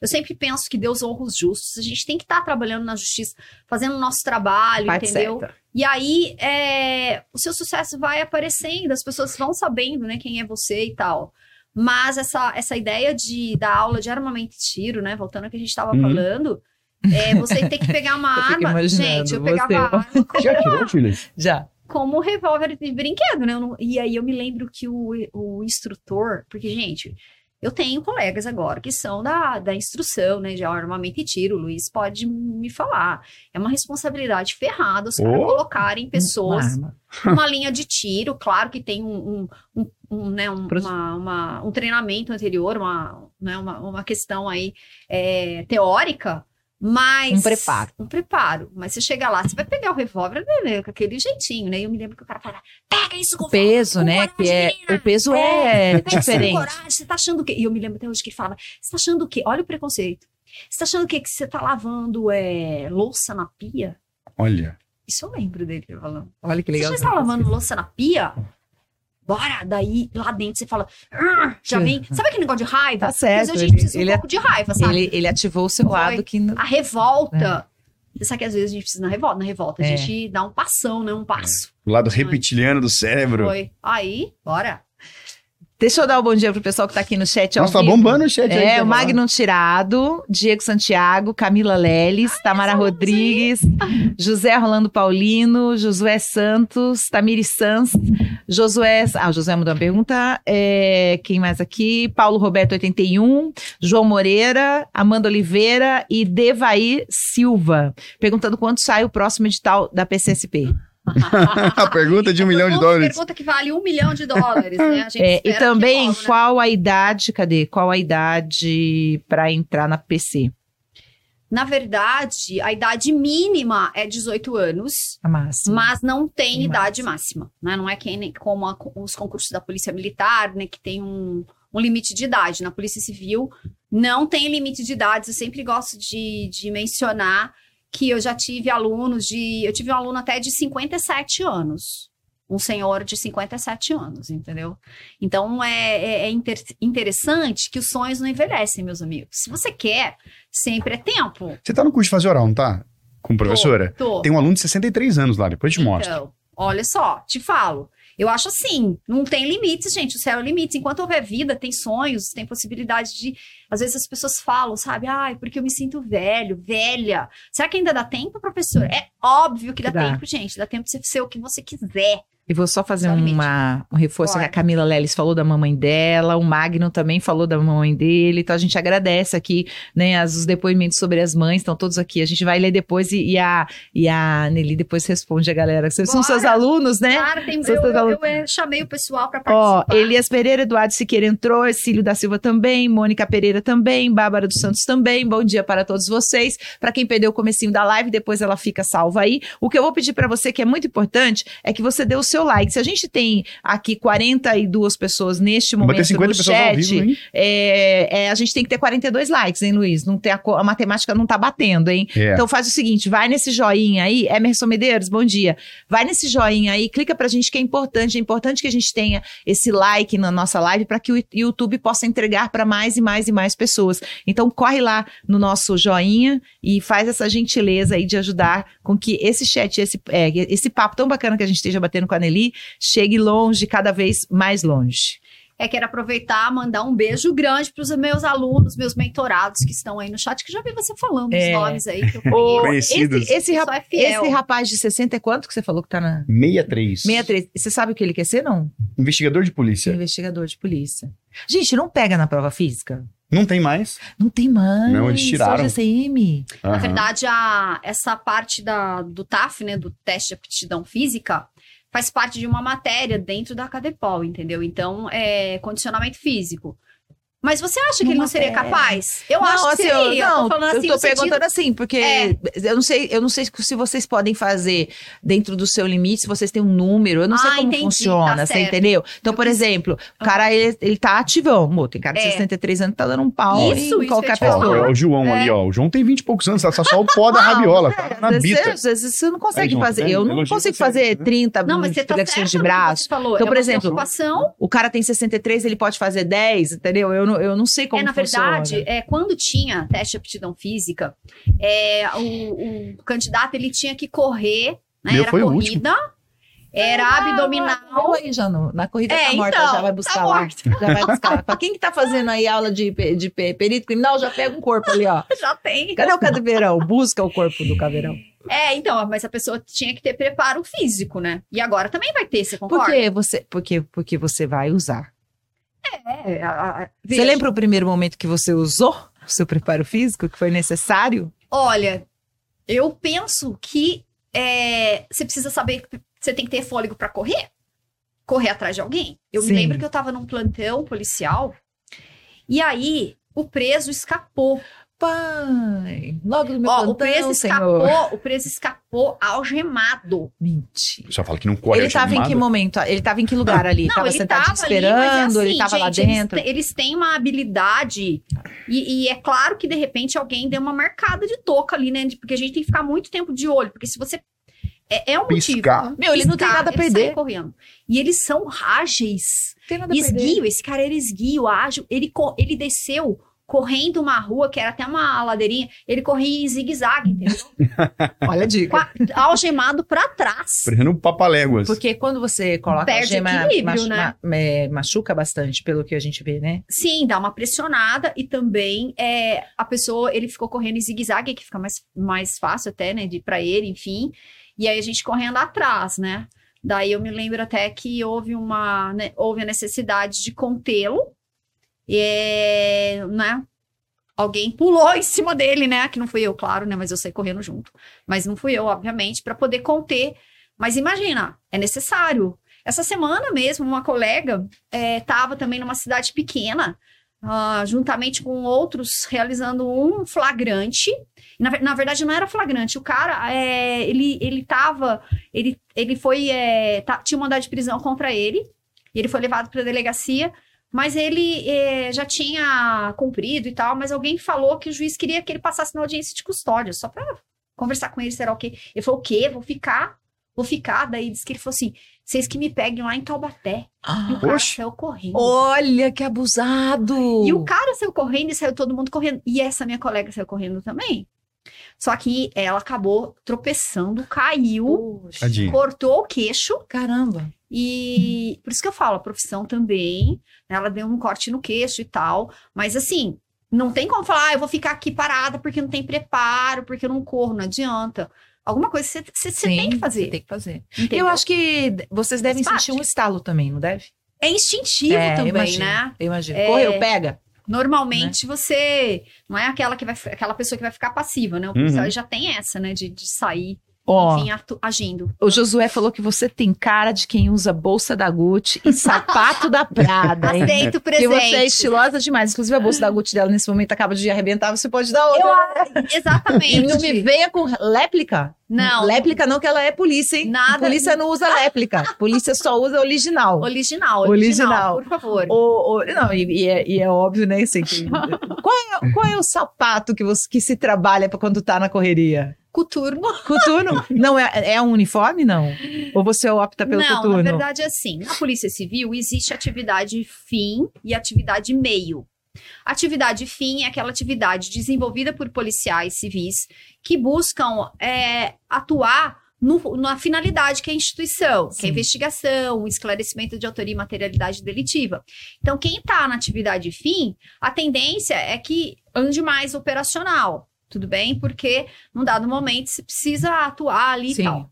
eu sempre penso que Deus honra os justos. A gente tem que estar tá trabalhando na justiça, fazendo o nosso trabalho, Parte entendeu? Certa. E aí, é, o seu sucesso vai aparecendo, as pessoas vão sabendo, né, quem é você e tal. Mas essa, essa ideia de da aula de armamento e tiro, né, voltando ao que a gente estava uhum. falando, é, você tem que pegar uma (laughs) arma. Gente, eu pegava a arma. Já tirou, filha? Já como um revólver de brinquedo, né? Não, e aí eu me lembro que o, o instrutor, porque, gente, eu tenho colegas agora que são da, da instrução, né, de armamento e tiro. O Luiz pode me falar. É uma responsabilidade ferrada os oh, caras colocarem pessoas (laughs) numa linha de tiro. Claro que tem um, um, um, um né, um, uma, uma, um treinamento anterior, uma, né, uma, uma questão aí é, teórica, mas. Um preparo. Um preparo. Mas você chega lá, você vai pegar o revólver né, com aquele jeitinho, né? E eu me lembro que o cara fala: pega isso com o peso, com né? que é, o peso é, é diferente. Coragem, você tá achando o quê? E eu me lembro até hoje que ele fala: você tá achando o quê? Olha o preconceito. Você tá achando o quê? Que você tá lavando é, louça na pia? Olha. Isso eu lembro dele falando. Olha que legal. Você já está lavando louça na pia? Bora. Daí lá dentro você fala, já vem. (laughs) Sabe aquele negócio de raiva? Tá certo. Mas a gente precisa ele, um pouco de raiva, sabe? Ele, ele ativou o seu Foi lado que. A revolta. É. Sabe que às vezes a gente precisa na revolta. Na revolta a é. gente dá um passão, né? Um passo. É. O lado reptiliano do cérebro. Foi. Aí, bora. Deixa eu dar o um bom dia pro pessoal que tá aqui no chat. Nossa, tá bombando o chat é, aí. É, o Magno Tirado, Diego Santiago, Camila Leles, Ai, Tamara Rodrigues, (laughs) José Rolando Paulino, Josué Santos, Tamiri Sanz, Josué. Ah, o Josué mandou uma pergunta. É, quem mais aqui? Paulo Roberto 81, João Moreira, Amanda Oliveira e Devaí Silva. Perguntando quando sai o próximo edital da PCSP. (laughs) a pergunta de um milhão de dólares. Pergunta que vale um milhão de dólares, né? É, e também, logo, né? qual a idade, cadê? Qual a idade para entrar na PC? Na verdade, a idade mínima é 18 anos. A máxima. Mas não tem, tem idade máxima. máxima né? Não é que, como a, os concursos da Polícia Militar, né? Que tem um, um limite de idade. Na Polícia Civil não tem limite de idade. Eu sempre gosto de, de mencionar que eu já tive alunos de. Eu tive um aluno até de 57 anos. Um senhor de 57 anos, entendeu? Então é, é, é inter, interessante que os sonhos não envelhecem, meus amigos. Se você quer, sempre é tempo. Você tá no curso de fazer oral, não tá? Com professora? Tô, tô. Tem um aluno de 63 anos lá, depois te então, mostro. Olha só, te falo. Eu acho assim, não tem limites, gente. O céu é limite. Enquanto houver vida, tem sonhos, tem possibilidade de. Às vezes as pessoas falam, sabe? Ai, porque eu me sinto velho, velha. Será que ainda dá tempo, professor? É óbvio que dá, dá. tempo, gente. Dá tempo de você ser o que você quiser. E vou só fazer uma, um reforço que a Camila Leles falou da mamãe dela, o Magno também falou da mamãe dele, então a gente agradece aqui, né, as, os depoimentos sobre as mães, estão todos aqui, a gente vai ler depois e, e a, e a Nelly depois responde a galera, vocês são seus alunos, né? Claro, tem, eu, eu, eu, eu, chamei o pessoal para participar. Ó, Elias Pereira, Eduardo Siqueira entrou, Cílio da Silva também, Mônica Pereira também, Bárbara dos Santos também, bom dia para todos vocês, para quem perdeu o comecinho da live, depois ela fica salva aí, o que eu vou pedir para você, que é muito importante, é que você dê o seu like, se a gente tem aqui 42 pessoas neste momento no chat, vivo, é, é, a gente tem que ter 42 likes, hein, Luiz? Não tem a, a matemática não tá batendo, hein? É. Então faz o seguinte, vai nesse joinha aí, Emerson Medeiros, bom dia. Vai nesse joinha aí, clica pra gente que é importante, é importante que a gente tenha esse like na nossa live para que o YouTube possa entregar para mais e mais e mais pessoas. Então corre lá no nosso joinha e faz essa gentileza aí de ajudar com que esse chat, esse, é, esse papo tão bacana que a gente esteja batendo com a Nelly, chegue longe, cada vez mais longe. É, quero aproveitar mandar um beijo grande para os meus alunos, meus mentorados que estão aí no chat, que já vi você falando é. os nomes aí que eu (laughs) Conhecidos. Esse, esse, rap é esse, rapaz de 60 é quanto que você falou que tá na... 63. 63. Você sabe o que ele quer ser, não? Investigador de polícia. Investigador de polícia. Gente, não pega na prova física? Não tem mais. Não tem mais. Não, eles tiraram. Só GCM. Uhum. Na verdade, a, essa parte da, do TAF, né, do teste de aptidão física, faz parte de uma matéria dentro da Cadepol, entendeu? Então, é condicionamento físico. Mas você acha que ele não seria capaz? Eu não, acho que assim, seria. Eu, não, eu tô, assim, eu tô perguntando sentido... assim, porque é. eu não sei, eu não sei se vocês podem fazer dentro do seu limite, se vocês têm um número, eu não ah, sei como entendi, funciona, tá você entendeu? Então, por exemplo, o cara, ele, ele tá ativão, amor, tem cara de é. 63 anos que tá dando um pau isso, em qualquer pessoa. É o João é. ali, ó, o João tem 20 e poucos anos, tá só o pó da (laughs) rabiola, tá na bita. Às vezes você não consegue fazer, eu não consigo fazer 30 não, mas você tá flexões de braço. Então, por exemplo, o cara tem 63, ele pode fazer 10, entendeu? Eu não, eu não sei como na verdade, é, quando tinha teste de aptidão física, é, o, o candidato ele tinha que correr, né? Meu, era corrida. Era ah, abdominal. Aí, já no, na corrida é, tá morta, então, já vai buscar tá lá. (laughs) Já vai buscar. pra quem que tá fazendo aí aula de, de perito criminal, já pega um corpo ali, ó. (laughs) já tem. Cadê o caveirão? Busca o corpo do caveirão. É, então, mas a pessoa tinha que ter preparo físico, né? E agora também vai ter, você concorda? Por que você, porque, porque você vai usar. É, a, a, você lembra o primeiro momento que você usou o seu preparo físico, que foi necessário? Olha, eu penso que é, você precisa saber que você tem que ter fôlego para correr, correr atrás de alguém. Eu Sim. me lembro que eu estava num plantão policial e aí o preso escapou pai. Logo no meu Ó, plantão, o preso escapou, senhor. o preso escapou algemado. Mentira. Só fala que não corre Ele estava em que momento? Ele estava em que lugar ali? Não, tava ele sentado esperando, ali, assim, ele estava lá dentro. Eles, eles, têm uma habilidade e, e, é claro que de repente alguém deu uma marcada de toca ali, né? Porque a gente tem que ficar muito tempo de olho, porque se você é, é um Piscar. motivo. Meu, ele não tem nada a perder. correndo. E eles são ágeis. Tem nada a esguio, perder. esse cara era esguio, ágil. Ele, ele desceu correndo uma rua que era até uma ladeirinha, ele corria em zigue-zague, entendeu? (laughs) Olha a dica. algemado para trás. Parecendo um papaléguas. Porque quando você coloca Perde algema, equilíbrio, né? ma- é, machuca bastante, pelo que a gente vê, né? Sim, dá uma pressionada e também é, a pessoa, ele ficou correndo em zigue-zague, que fica mais, mais fácil até, né, de para ele, enfim. E aí a gente correndo atrás, né? Daí eu me lembro até que houve uma, né, houve a necessidade de contê-lo, e, é, né? Alguém pulou em cima dele, né? Que não fui eu, claro, né? Mas eu saí correndo junto. Mas não fui eu, obviamente, para poder conter. Mas imagina, é necessário. Essa semana mesmo, uma colega estava também numa cidade pequena, ah, juntamente com outros, realizando um flagrante. Na, na verdade, não era flagrante. O cara, é, ele, ele tava. Ele, ele foi. é, tá- tinha mandado de prisão contra ele. E ele foi levado para a delegacia. Mas ele é, já tinha cumprido e tal. Mas alguém falou que o juiz queria que ele passasse na audiência de custódia, só para conversar com ele, será o quê? Ele falou: o quê? Vou ficar. Vou ficar. Daí disse que ele falou assim: vocês que me peguem lá em Taubaté. E o cara Oxe. saiu correndo. Olha que abusado! E o cara saiu correndo e saiu todo mundo correndo. E essa minha colega saiu correndo também. Só que ela acabou tropeçando, caiu, Poxa, cortou o queixo. Caramba! E por isso que eu falo, a profissão também. né, Ela deu um corte no queixo e tal. Mas assim, não tem como falar, ah, eu vou ficar aqui parada porque não tem preparo, porque eu não corro, não adianta. Alguma coisa você, tem que fazer. Você tem que fazer. entendeu? Eu acho que vocês devem sentir um estalo também, não deve? É instintivo É, eu também, imagino. né? Eu imagino. É. Correu, pega. Normalmente você não é aquela que vai aquela pessoa que vai ficar passiva, né? O policial Uhum. já tem essa, né, de, de sair, Ó, enfim, agindo. o Josué falou que você tem cara de quem usa bolsa da Gucci e sapato da Prada? Aceito o Porque você é presente. estilosa demais. Inclusive, a bolsa da Gucci dela nesse momento acaba de arrebentar, você pode dar outra. Eu, E exatamente. não me venha com réplica. Não. Réplica não, que ela é polícia, hein? Nada. Polícia não usa réplica. Polícia só usa original. Original, Original. original, por favor. O, o- não, e, e é, e é óbvio, né? Assim, que- (laughs) qual, é, qual é o sapato que, você, que se trabalha pra quando tá na correria? Coturno. (laughs) Coturno? não, é, é um uniforme, não? Ou você opta pelo não, coturno? na verdade é assim. Na Polícia Civil existe atividade fim e atividade meio. Atividade fim é aquela atividade desenvolvida por policiais civis que buscam é, atuar no- na finalidade que é a instituição, que é Sim. a investigação, o esclarecimento de autoria e materialidade delitiva. Então, quem está na atividade fim, a tendência é que ande mais operacional, tudo bem? Porque num dado momento se precisa atuar ali Sim. e tal.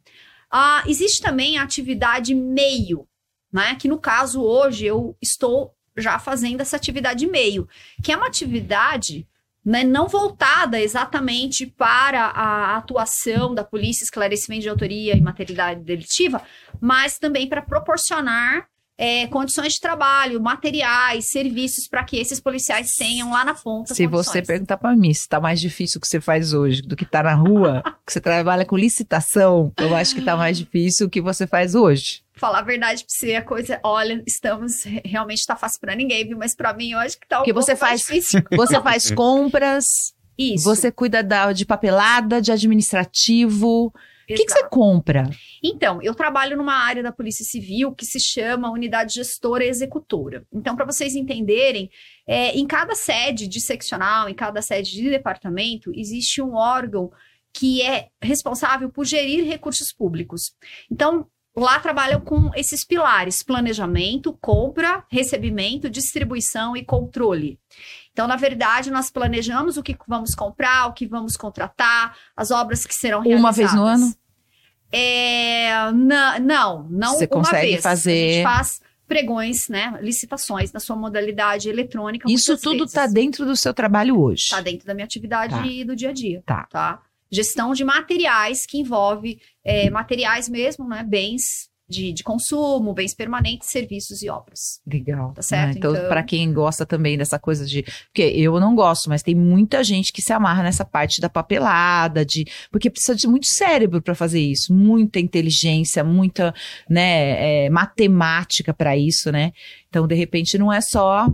Ah, existe também a atividade meio, né? Que no caso hoje eu estou já fazendo essa atividade meio, que é uma atividade né, não voltada exatamente para a atuação da polícia, esclarecimento de autoria e materialidade delitiva, mas também para proporcionar é, condições de trabalho, materiais, serviços para que esses policiais tenham lá na ponta. Se condições. você perguntar pra mim se tá mais difícil o que você faz hoje do que tá na rua, (laughs) que você trabalha com licitação, eu acho que tá mais difícil o que você faz hoje. falar a verdade pra você, a coisa, olha, estamos, realmente tá fácil pra ninguém, viu? Mas pra mim, eu acho que tá um Porque você faz- difícil. (laughs) Você faz compras, Isso. você cuida da, de papelada, de administrativo. O que, que você compra? Então, eu trabalho numa área da Polícia Civil que se chama Unidade Gestora Executora. Então, para vocês entenderem, é, em cada sede de seccional, em cada sede de departamento, existe um órgão que é responsável por gerir recursos públicos. Então, lá trabalham com esses pilares: planejamento, compra, recebimento, distribuição e controle. Então, na verdade, nós planejamos o que vamos comprar, o que vamos contratar, as obras que serão realizadas. Uma vez no ano? É, na- não, não Você uma consegue vez. fazer- A gente faz pregões, né? Licitações na sua modalidade eletrônica. Isso tudo vezes. tá dentro do seu trabalho hoje. Tá dentro da minha atividade Tá. do dia a dia. Tá. Gestão de materiais que envolve é, materiais mesmo, né? Bens de, de consumo, bens permanentes, serviços e obras. Legal. Tá certo, né? Então, então- para quem gosta também dessa coisa de. Porque eu não gosto, mas tem muita gente que se amarra nessa parte da papelada, de. Porque precisa de muito cérebro para fazer isso, muita inteligência, muita né, é, matemática para isso, né? Então, de repente, não é só.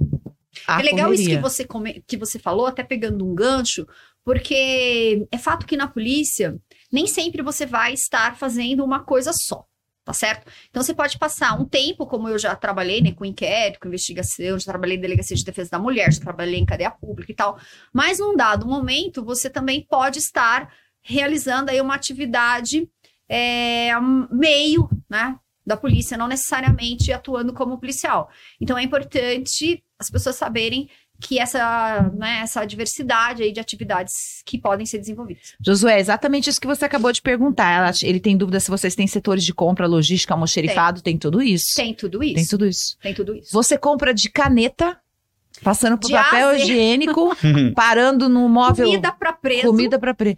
A é legal isso que correria. você, come- que você falou, até pegando um gancho, porque é fato que na polícia nem sempre você vai estar fazendo uma coisa só. Tá certo? Então você pode passar um tempo, como eu já trabalhei, né, com inquérito, com investigação, já trabalhei em delegacia de defesa da mulher, já trabalhei em cadeia pública e tal. Mas num dado momento, você também pode estar realizando aí uma atividade é, meio, né, da polícia, não necessariamente atuando como policial. Então é importante as pessoas saberem que essa, né, essa diversidade aí de atividades que podem ser desenvolvidas. Josué, exatamente isso que você acabou de perguntar. ele tem dúvida se vocês têm setores de compra, logística, almoxerifado, tem. tem tudo isso. Tem tudo isso. Tem tudo isso. Tem tudo isso. Você compra de caneta, passando por de papel higiênico, (laughs) parando no móvel. Comida para preso. Comida para preso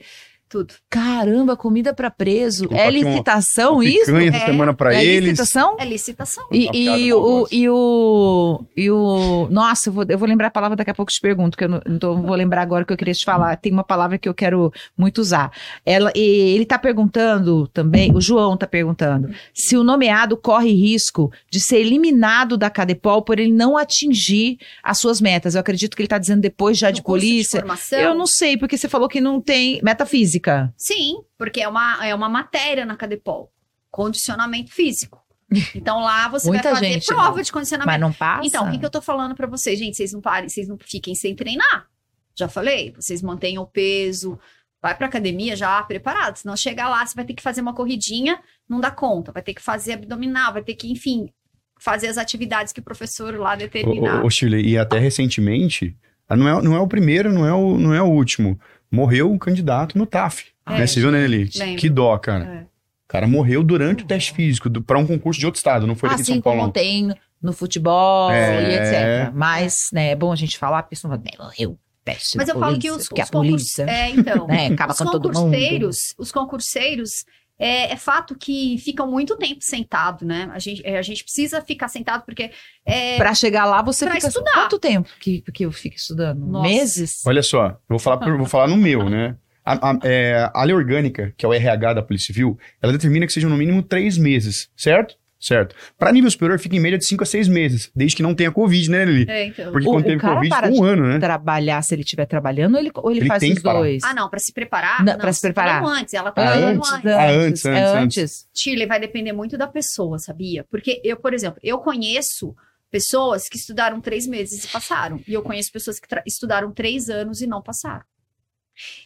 tudo. Caramba, comida para preso. é licitação uma, uma isso? É, semana para é eles. Licitação? É licitação. E, e, o, e, o, e o. Nossa, eu vou, eu vou lembrar a palavra daqui a pouco te pergunto, que eu não, não vou lembrar agora que eu queria te falar. Tem uma palavra que eu quero muito usar. Ela, e ele tá perguntando também, o João tá perguntando, se o nomeado corre risco de ser eliminado da Cadepol por ele não atingir as suas metas. Eu acredito que ele tá dizendo depois já no de polícia. De eu não sei, porque você falou que não tem metafísica física? Sim, porque é uma, é uma matéria na Cadepol. Condicionamento físico. (laughs) Então lá você Muita vai fazer gente, prova não. de condicionamento. Mas não passa? Então, o que, que eu tô falando para vocês? Gente, vocês não parem, vocês não fiquem sem treinar. Já falei, vocês mantenham o peso, vai pra academia já preparado. Senão chegar lá, você vai ter que fazer uma corridinha, não dá conta. Vai ter que fazer abdominal, vai ter que, enfim, fazer as atividades que o professor lá determinar. Ô, ô Shirley, e até recentemente, não é, não é o primeiro, não é o, não é o último morreu um candidato no TAF. É, né? Você viu, né, Nelly? Que dó, cara. É. O cara morreu durante o teste físico para um concurso de outro estado, não foi assim daqui de São Paulo. Como tem no futebol é, e etc. Mas, né, é bom a gente falar, porque senão morreu. Teste Mas eu polícia, falo que os, que os a polícia, é, então, (laughs) né, acaba os com todo mundo. Os concurseiros, é, é, fato que ficam muito tempo sentado, né? A gente, é, a gente precisa ficar sentado porque. É, para chegar lá, você pra fica. Estudar. Quanto tempo que, que eu fico estudando? Nossa. Meses? Olha só, eu vou falar, vou falar no meu, né? A, a, é, a lei orgânica, que é o RH da Polícia Civil, ela determina que sejam no mínimo três meses, certo? Certo. Para nível superior, fica em média de 5 a 6 meses, desde que não tenha Covid, né, Lili? É, então. Porque o, quando teve Covid, ficou um ano, né? trabalhar se ele estiver trabalhando ou ele, ou ele, Ele faz tem os que parar. dois? Ah, não, para se preparar? Não, não, pra se preparar. antes, ela tá Ah, falando antes, antes. Ah, antes, é antes, antes. Chile vai depender muito da pessoa, sabia? Porque eu, por exemplo, eu conheço pessoas que estudaram três meses e passaram. E eu conheço pessoas que estudaram três anos e não passaram.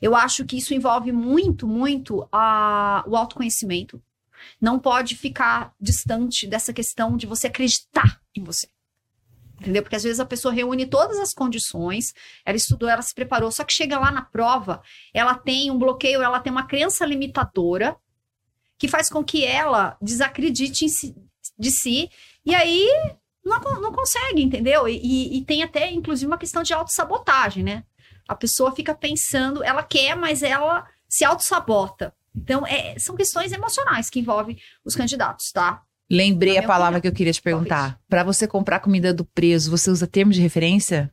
Eu acho que isso envolve muito, muito a, o autoconhecimento. Não pode ficar distante dessa questão de você acreditar em você. Entendeu? Porque às vezes a pessoa reúne todas as condições, ela estudou, ela se preparou, só que chega lá na prova, ela tem um bloqueio, ela tem uma crença limitadora que faz com que ela desacredite si, de si e aí não, não consegue, entendeu? E, e, e tem até, inclusive, uma questão de autossabotagem, né? A pessoa fica pensando, ela quer, mas ela se autossabota. Então, é, são questões emocionais que envolvem os candidatos, tá? Lembrei a palavra opinião. que eu queria te perguntar. Para você comprar comida do preso, você usa termo de referência?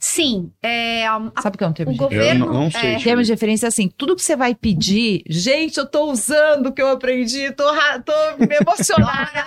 Sim. É, a, Sabe o que é um termo o de governo, referência? Eu não, não sei. É, termo de referência é assim, tudo que você vai pedir, gente, eu tô usando o que eu aprendi, tô, tô me emocionada.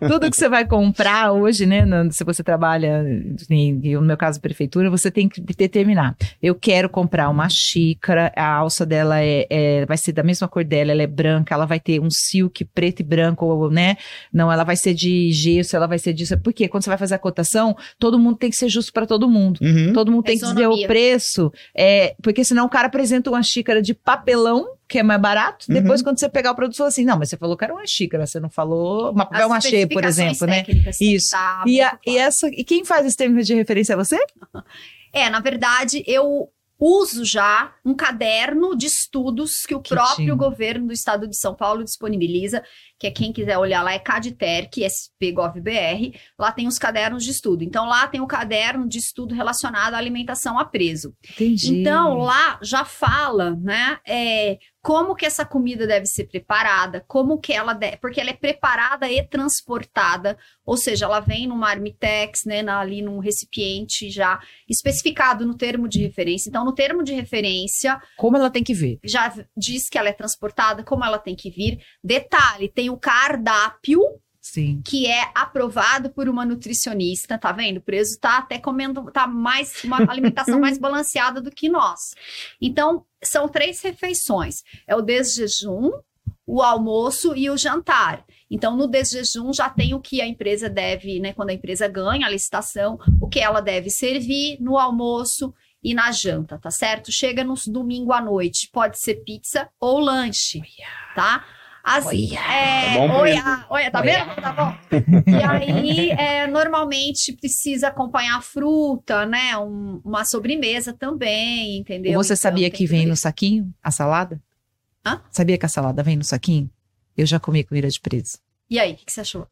(laughs) tudo que você vai comprar hoje, né, no, se você trabalha, no meu caso, prefeitura, você tem que determinar. Eu quero comprar uma xícara, a alça dela é, é, vai ser da mesma cor dela, ela é branca, ela vai ter um silk preto e branco, né? Não, ela vai ser de gesso, ela vai ser disso. Porque quando você vai fazer a cotação, todo mundo tem que ser justo para todo mundo mundo. Uhum. Todo mundo tem que dizer o preço, é, porque senão o cara apresenta uma xícara de papelão, que é mais barato. Uhum. Depois, quando você pegar o produto, você fala assim: não, mas você falou que era uma xícara, você não falou uma papel machê, por exemplo, né? Isso. Tá e, a, e, essa, e quem faz esse termo de referência é você? (laughs) É, na verdade, eu uso já um caderno de estudos que o Que próprio tinha. governo do estado de São Paulo disponibiliza, que é quem quiser olhar lá, é CADTERC, SPGOVBR, lá tem os cadernos de estudo. Então, lá tem o caderno de estudo relacionado à alimentação a preso. Entendi. Então, lá já fala, né, é, como que essa comida deve ser preparada, como que ela deve, porque ela é preparada e transportada, ou seja, ela vem numa armitex, né, na- ali num recipiente já especificado no termo de referência. Então, no termo de referência, Como ela tem que ver? já diz que ela é transportada, como ela tem que vir. Detalhe, tem o cardápio Sim. que é aprovado por uma nutricionista, tá vendo? O preso tá até comendo, tá mais, uma (laughs) alimentação mais balanceada do que nós. Então, são três refeições. É o desjejum, o almoço e o jantar. Então, no desjejum já tem o que a empresa deve, né? Quando a empresa ganha a licitação, o que ela deve servir no almoço e na janta, tá certo? Chega no domingo à noite, pode ser pizza ou lanche, tá? As, Olha. é, Tá bom, olha, olha, tá vendo? Tá bom. (laughs) E aí, é, normalmente precisa acompanhar fruta, né? Um- uma sobremesa também, entendeu? Você Então, sabia que vem tudo no saquinho a salada? Hã? Sabia que a salada vem no saquinho? Eu já comi comida de preso. E aí, o que, que você achou?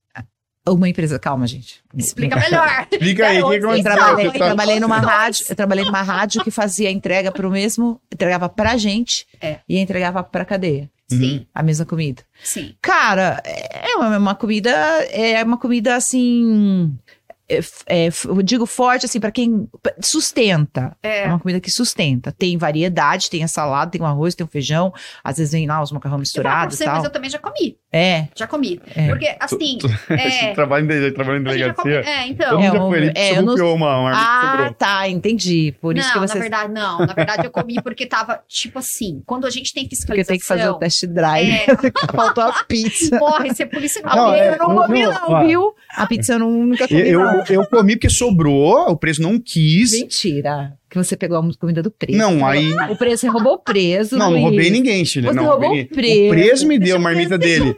Uma empresa, calma, gente. Explica melhor. (laughs) Explica aí, o que Eu Eu aconteceu? trabalhei, Você eu trabalhei numa rádio, eu trabalhei numa rádio que fazia entrega pro mesmo, entregava pra gente É. e entregava pra cadeia, Sim, a mesma comida. sim. Cara, é uma, uma comida, é uma comida assim, é, é, eu digo forte assim pra quem sustenta. É. É. uma comida que sustenta. Tem variedade, tem a salada, tem o arroz, tem o feijão, às vezes vem lá os macarrão misturados e você, mas tal. eu também já comi. É. Já comi. É. Porque, assim, (laughs) Esse é, trabalho em, trabalho em delegacia. É, então. É, já foi ali, um- é, eu não- uma, uma que Ah, tá, entendi. Por isso não, que na você verdade, não. Na verdade, eu comi porque tava, tipo assim, quando a gente tem porque fiscalização... tem que fazer o test drive. É, (laughs) Faltou a pizza. morre, ser policial. Não, é- eu não comi, não, viu? A pizza eu não- nunca comi. Eu, não. Eu, eu comi porque sobrou, o preço não quis. Mentira. Que você pegou a comida do preso. Não, aí. O preço, você roubou o preso. Não, não Luiz. roubei ninguém, Chile. Você não, roubou o preso. O preso me deu a marmita preso dele.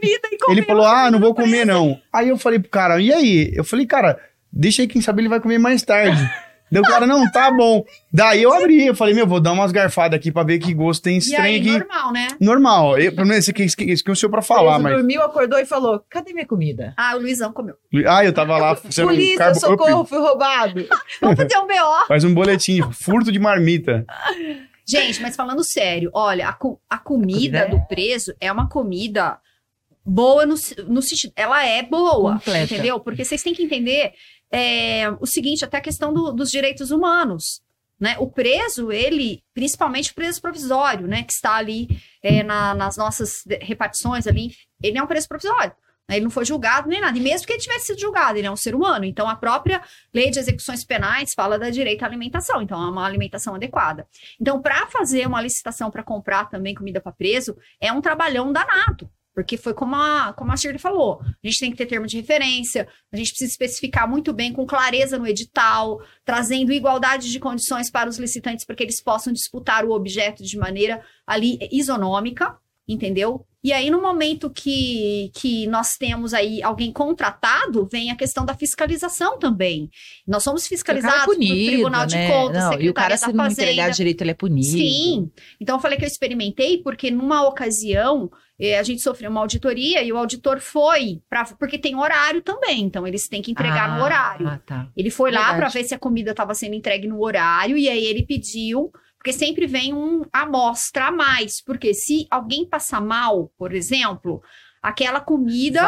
Ele falou: Ah, não vou preso. comer não. Aí eu falei pro cara: E aí? Eu falei: Cara, deixa aí, quem sabe ele vai comer mais tarde. (laughs) Daí o cara: Não, tá (laughs) bom. Daí eu abri. Eu falei: Meu, vou dar umas garfadas aqui pra ver que gosto tem E estranho aí, aqui. normal, né? Normal. Eu, pelo menos esse aqui é o seu pra falar, mas. dormiu, acordou e falou: cadê minha comida? Ah, o Luizão comeu. Ah, eu tava lá (laughs) um Polícia, carbo... socorro, fui roubado. (laughs) Vamos fazer um BO. Faz um boletim, furto de marmita. Gente, mas falando sério, olha, a, co- a comida Comida é- do preso é uma comida boa no, se- no sentido. Ela é boa, Completa. entendeu? Porque vocês têm que entender é, o seguinte, até a questão do- dos direitos humanos. Né? O preso, ele, principalmente o preso provisório, né? Que está ali é, na- nas nossas repartições ali, ele é um preso provisório. né? Ele não foi julgado nem nada. E mesmo que ele tivesse sido julgado, ele é um ser humano. Então, a própria lei de execuções penais fala da direito à alimentação. Então, é uma alimentação adequada. Então, para fazer uma licitação para comprar também comida para preso, é um trabalhão danado. Porque foi como a, como a Shirley falou. A gente tem que ter termo de referência, a gente precisa especificar muito bem, com clareza no edital, trazendo igualdade de condições para os licitantes para que eles possam disputar o objeto de maneira ali isonômica, entendeu? E aí, no momento que, que nós temos aí alguém contratado, vem a questão da fiscalização também. Nós somos é fiscalizados pelo punido, Tribunal de né? Contas, Não, e o cara, Secretaria se da não Fazenda. entregar direito, ele é punido. Sim. Então eu falei que eu experimentei porque numa ocasião eh, a gente sofreu uma auditoria e o auditor foi para porque tem horário também, então eles têm que entregar Ah, no horário. Ah, tá. Ele foi lá Verdade. para ver se a comida estava sendo entregue no horário e aí ele pediu, porque sempre vem um amostra a mais, porque se alguém passar mal, por exemplo, aquela comida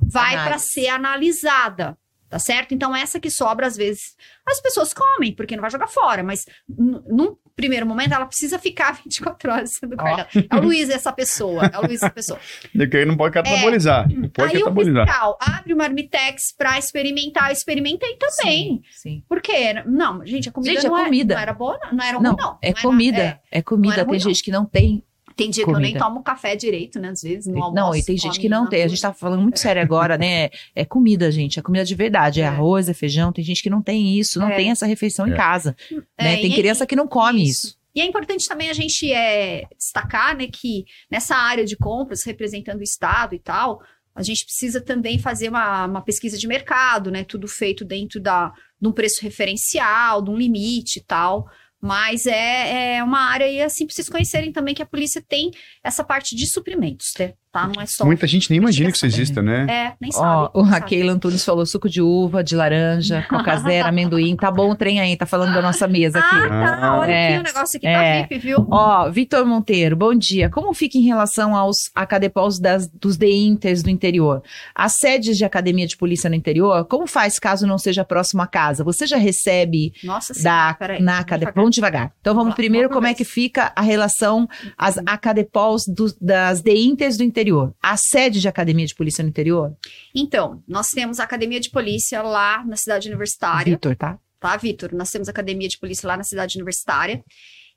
Vai para ser analisada. Tá certo? Então, essa que sobra, às vezes, as pessoas comem, porque não vai jogar fora, mas n- num primeiro momento ela precisa ficar (laughs) 24 horas sendo guardada. É o Luiz essa pessoa. É o Luiz essa pessoa. (laughs) Porque aí não pode catabolizar. Não pode Aí o catabolizar. fiscal abre o marmitex pra experimentar. Eu experimentei também. Sim, sim. Por quê? Não, gente, a comida, Gente, é não, é- comida. não era boa, não, não era ruim, Não, não. é Não era- comida. é. É, comida. era Tem ruim, gente que não tem. Tem dia que eu nem Comida. tomo café direito, né? Às vezes, no almoço. não, e tem gente que não tem. A rua. gente tá falando muito sério agora, né? É comida, gente. É comida de verdade. É, É. arroz, é feijão. Tem gente que não tem isso, não É. tem essa refeição em É. casa. É, né? Tem criança que não come isso. E é importante também a gente é, destacar né, que nessa área de compras, representando o Estado e tal, a gente precisa também fazer uma, uma pesquisa de mercado, né? Tudo feito dentro da, de um preço referencial, de um limite e tal. Mas é, é uma área, e assim, pra vocês conhecerem também que a polícia tem essa parte de suprimentos, né? Tá? Não é só. Muita gente nem imagina que isso exista, né? É, nem Ó, sabe. o nem Raquel Antunes falou suco de uva, de laranja, (laughs) coca zero, amendoim. Tá bom o trem aí, tá falando da nossa mesa aqui. Ah, tá. Olha É. aqui, o negócio aqui É. tá VIP, viu? Ó, Vitor Monteiro, bom dia. Como fica em relação aos acadepols das, dos DEINTERs do interior? As sedes de academia de polícia no interior, como faz caso não seja próximo à casa? Você já recebe Nossa da, peraí. na vamos academia? devagar. Vamos devagar. Então vamos lá, primeiro como é que fica a relação as acadepols dos- das DEINTERs do interior. A sede de academia de polícia no interior? Então, nós temos a academia de polícia lá na cidade universitária. Vitor, tá? tá, Vitor? Nós temos academia de polícia lá na cidade universitária.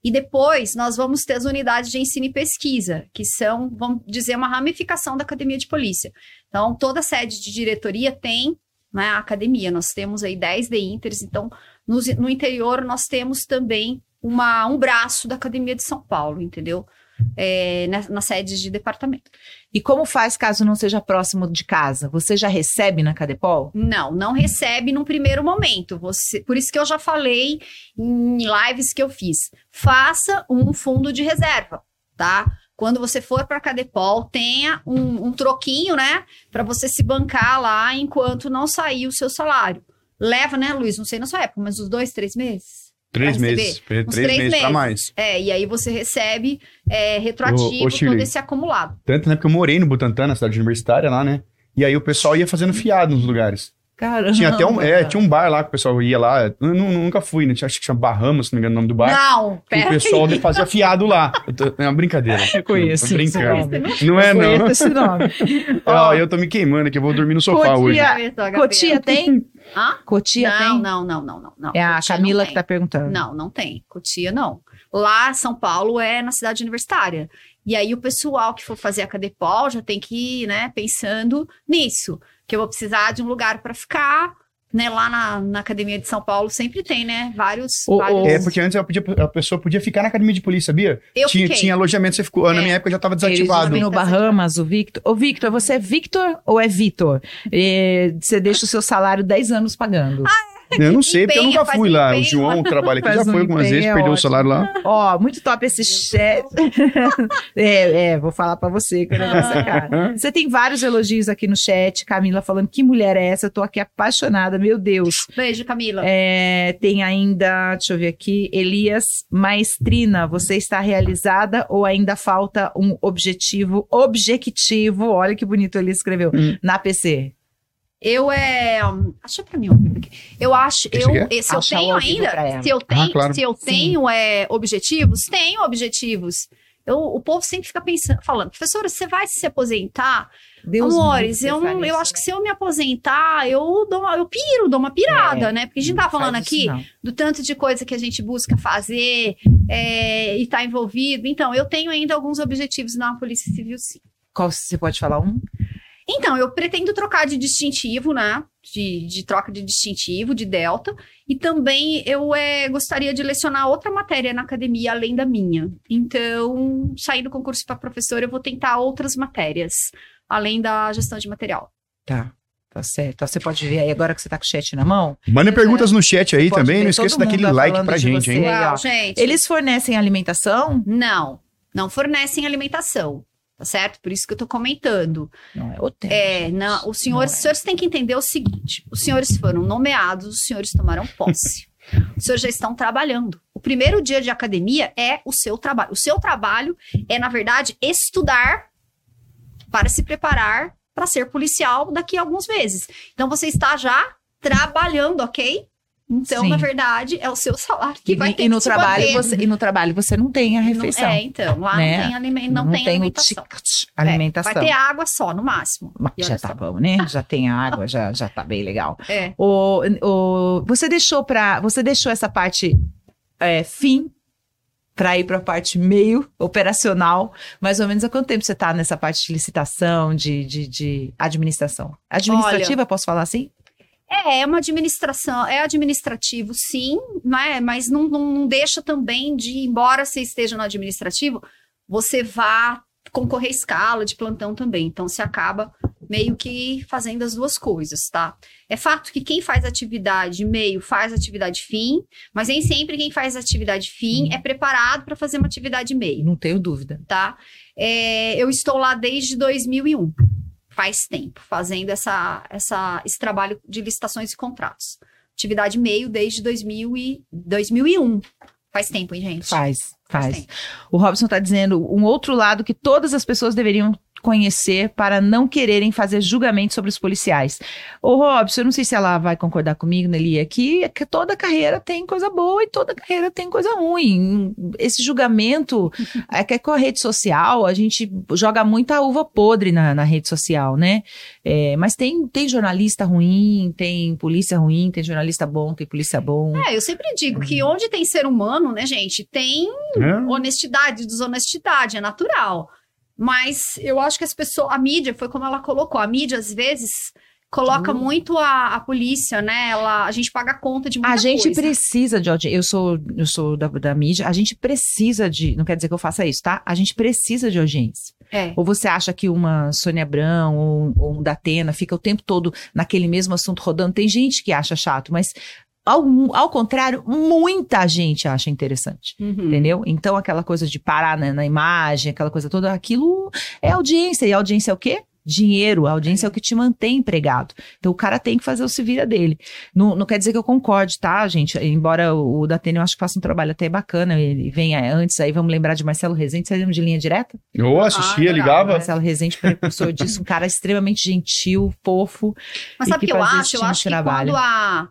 E depois nós vamos ter as unidades de ensino e pesquisa, que são, vamos dizer, uma ramificação da academia de polícia. Então, toda sede de diretoria tem né, a academia. Nós temos aí 10 de Inters, então no, no interior nós temos também uma, um braço da Academia de São Paulo, entendeu? É, nas, nas sedes de departamento. E como faz caso não seja próximo de casa? Você já recebe na Cadepol? Não, não recebe num primeiro momento. Você, por isso que eu já falei em lives que eu fiz. Faça um fundo de reserva, tá? Quando você for para a Cadepol, tenha um, um troquinho, né? Para você se bancar lá enquanto não sair o seu salário. Leva, né, Luiz? Não sei na sua época, mas uns dois, três meses? Três meses. Três, três meses, pra mais. É, e aí você recebe é, retroativo o, o todo esse acumulado. Tanto, né? Porque eu morei no Butantã, na cidade universitária lá, né? E aí o pessoal ia fazendo fiado nos lugares. Caramba. Tinha até um, é, tinha um bar lá que o pessoal ia lá. Eu, nunca fui, né? Acho que chama Bahamas, se não me engano o nome do bar. Não, pera. O pessoal aí. fazia fiado lá. Tô, é uma brincadeira. (laughs) Eu conheço. Brincando. Não é, não. Eu esse nome. (laughs) Ó, eu tô me queimando aqui, eu vou dormir no sofá Cotia, hoje. Cotia tem? Hã? Cotia não, tem? Não, não, não, não, não. É a Cotia Camila que tá perguntando. Não, não tem. Cotia não. Lá, São Paulo é na cidade universitária. E aí o pessoal que for fazer a Cadepol já tem que ir, né, pensando nisso. Que eu vou precisar de um lugar para ficar, né, lá na, na, Academia de São Paulo sempre tem, né? Vários. O, vários... É, porque antes a, podia, a, pessoa podia ficar na Academia de Polícia, sabia? Eu tinha, fiquei. tinha alojamento, você ficou. É. Na minha época já estava desativado. No Bahamas, o Victor. Ô, Victor, você é Victor ou é Vitor? você deixa o seu salário 10 anos pagando. Ah, eu não sei, porque eu nunca fui lá. O João trabalha aqui, (laughs) já foi algumas vezes, é perdeu ótimo. o salário lá. Ó, muito top esse chat. (laughs) é, é, vou falar pra você que o negócio é cara. Você tem vários elogios aqui no chat. Camila falando, que mulher é essa? Eu tô aqui apaixonada, meu Deus. Beijo, Camila. É, tem ainda, deixa eu ver aqui, Elias Maestrina, você está realizada ou ainda falta um objetivo, objetivo, olha que bonito ele escreveu, hum. na PC? Eu é. Acha pra mim, Eu acho. Eu, é? se eu tenho ainda. Se eu tenho, ah, claro. se eu tenho é, objetivos, tenho objetivos. Eu, o povo sempre fica pensando, falando, professora, você vai se aposentar? Deus Amores, eu, não, eu acho que se eu me aposentar, eu dou eu piro, dou uma pirada, é, né? Porque a gente tá falando aqui do tanto de coisa que a gente busca fazer é, e tá envolvido. Então, eu tenho ainda alguns objetivos na Polícia Civil, sim. Qual você pode falar um? Então, eu pretendo trocar de distintivo, né? De, de troca de distintivo, de delta. E também eu é, gostaria de lecionar outra matéria na academia, além da minha. Então, saindo do concurso para professor, eu vou tentar outras matérias, além da gestão de material. Tá. Tá certo. Então, você pode ver aí, agora que você tá com o chat na mão. Mandem perguntas no chat aí também. Não esqueça daquele tá like pra gente, hein? Aí, gente. Eles fornecem alimentação? Não. Não fornecem alimentação tá certo? Por isso que eu tô comentando. Não é hotel. É, não, os senhores, é. os senhores têm que entender o seguinte: os senhores foram nomeados, os senhores tomaram posse. (laughs) os senhores já estão trabalhando. O primeiro dia de academia é o seu trabalho. O seu trabalho é, na verdade, estudar para se preparar para ser policial daqui a alguns meses. Então você está já trabalhando, ok? Então, Sim. na verdade, é o seu salário que e, vai ter e no que trabalho você E no trabalho você não tem a refeição. É, então, lá né? não tem, aliment, não, não tem, tem alimentação. O alimentação. É, vai ter água só, no máximo. já tá bom, né? Já tem (laughs) água, já, já tá bem legal. É. O, o, você deixou para Você deixou essa parte é, fim para ir para a parte meio operacional, mais ou menos há quanto tempo você está nessa parte de licitação, de, de, de administração? Administrativa, Olha, posso falar assim? É, é uma administração, é administrativo, sim, né? mas não, não, não deixa também de, embora você esteja no administrativo, você vá concorrer à escala de plantão também. Então, você acaba meio que fazendo as duas coisas, tá? É fato que quem faz atividade meio faz atividade fim, mas nem sempre quem faz atividade fim hum. é preparado para fazer uma atividade meio. Não tenho dúvida. Tá? É, eu estou lá desde 2001 faz tempo, fazendo essa, essa, esse trabalho de licitações e contratos. Atividade meio desde 2000 e, 2001. Faz tempo, hein, gente? Faz, faz. faz o Robson está dizendo um outro lado que todas as pessoas deveriam conhecer para não quererem fazer julgamento sobre os policiais. Ô, Robson, eu não sei se ela vai concordar comigo, Nelly, aqui, é que toda carreira tem coisa boa e toda carreira tem coisa ruim. Esse julgamento é que é com a rede social, a gente joga muita uva podre na, na rede social, né? É, mas tem, tem jornalista ruim, tem polícia ruim, tem jornalista bom, tem polícia bom. É, eu sempre digo que onde tem ser humano, né, gente, tem é. honestidade, desonestidade, é natural. Mas eu acho que as pessoas, a mídia, foi como ela colocou, a mídia às vezes coloca uhum. muito a, a, polícia, né? Ela, a gente paga conta de muita A gente coisa. precisa de audiência. Eu sou, eu sou da, da mídia. A gente precisa de. Não quer dizer que eu faça isso, tá? A gente precisa de audiência. É. Ou você acha que uma Sônia Abrão ou, ou um Datena fica o tempo todo naquele mesmo assunto rodando? Tem gente que acha chato, mas ao, ao contrário, muita gente acha interessante, uhum. entendeu? Então, aquela coisa de parar na, na, imagem, aquela coisa toda, aquilo é audiência. E audiência é o quê? Dinheiro, a audiência é o que te mantém empregado. Então, o cara tem que fazer o se vira dele. Não, não quer dizer que eu concorde, tá, gente? Embora o, o Datena eu acho que faça um trabalho até bacana, ele venha antes, aí vamos lembrar de Marcelo Rezende, você lembra de linha direta? Eu assistia, ah, ligava. Marcelo Rezende, precursor disso, um cara extremamente gentil, fofo. Mas sabe o que eu acho? Eu acho que trabalho. quando a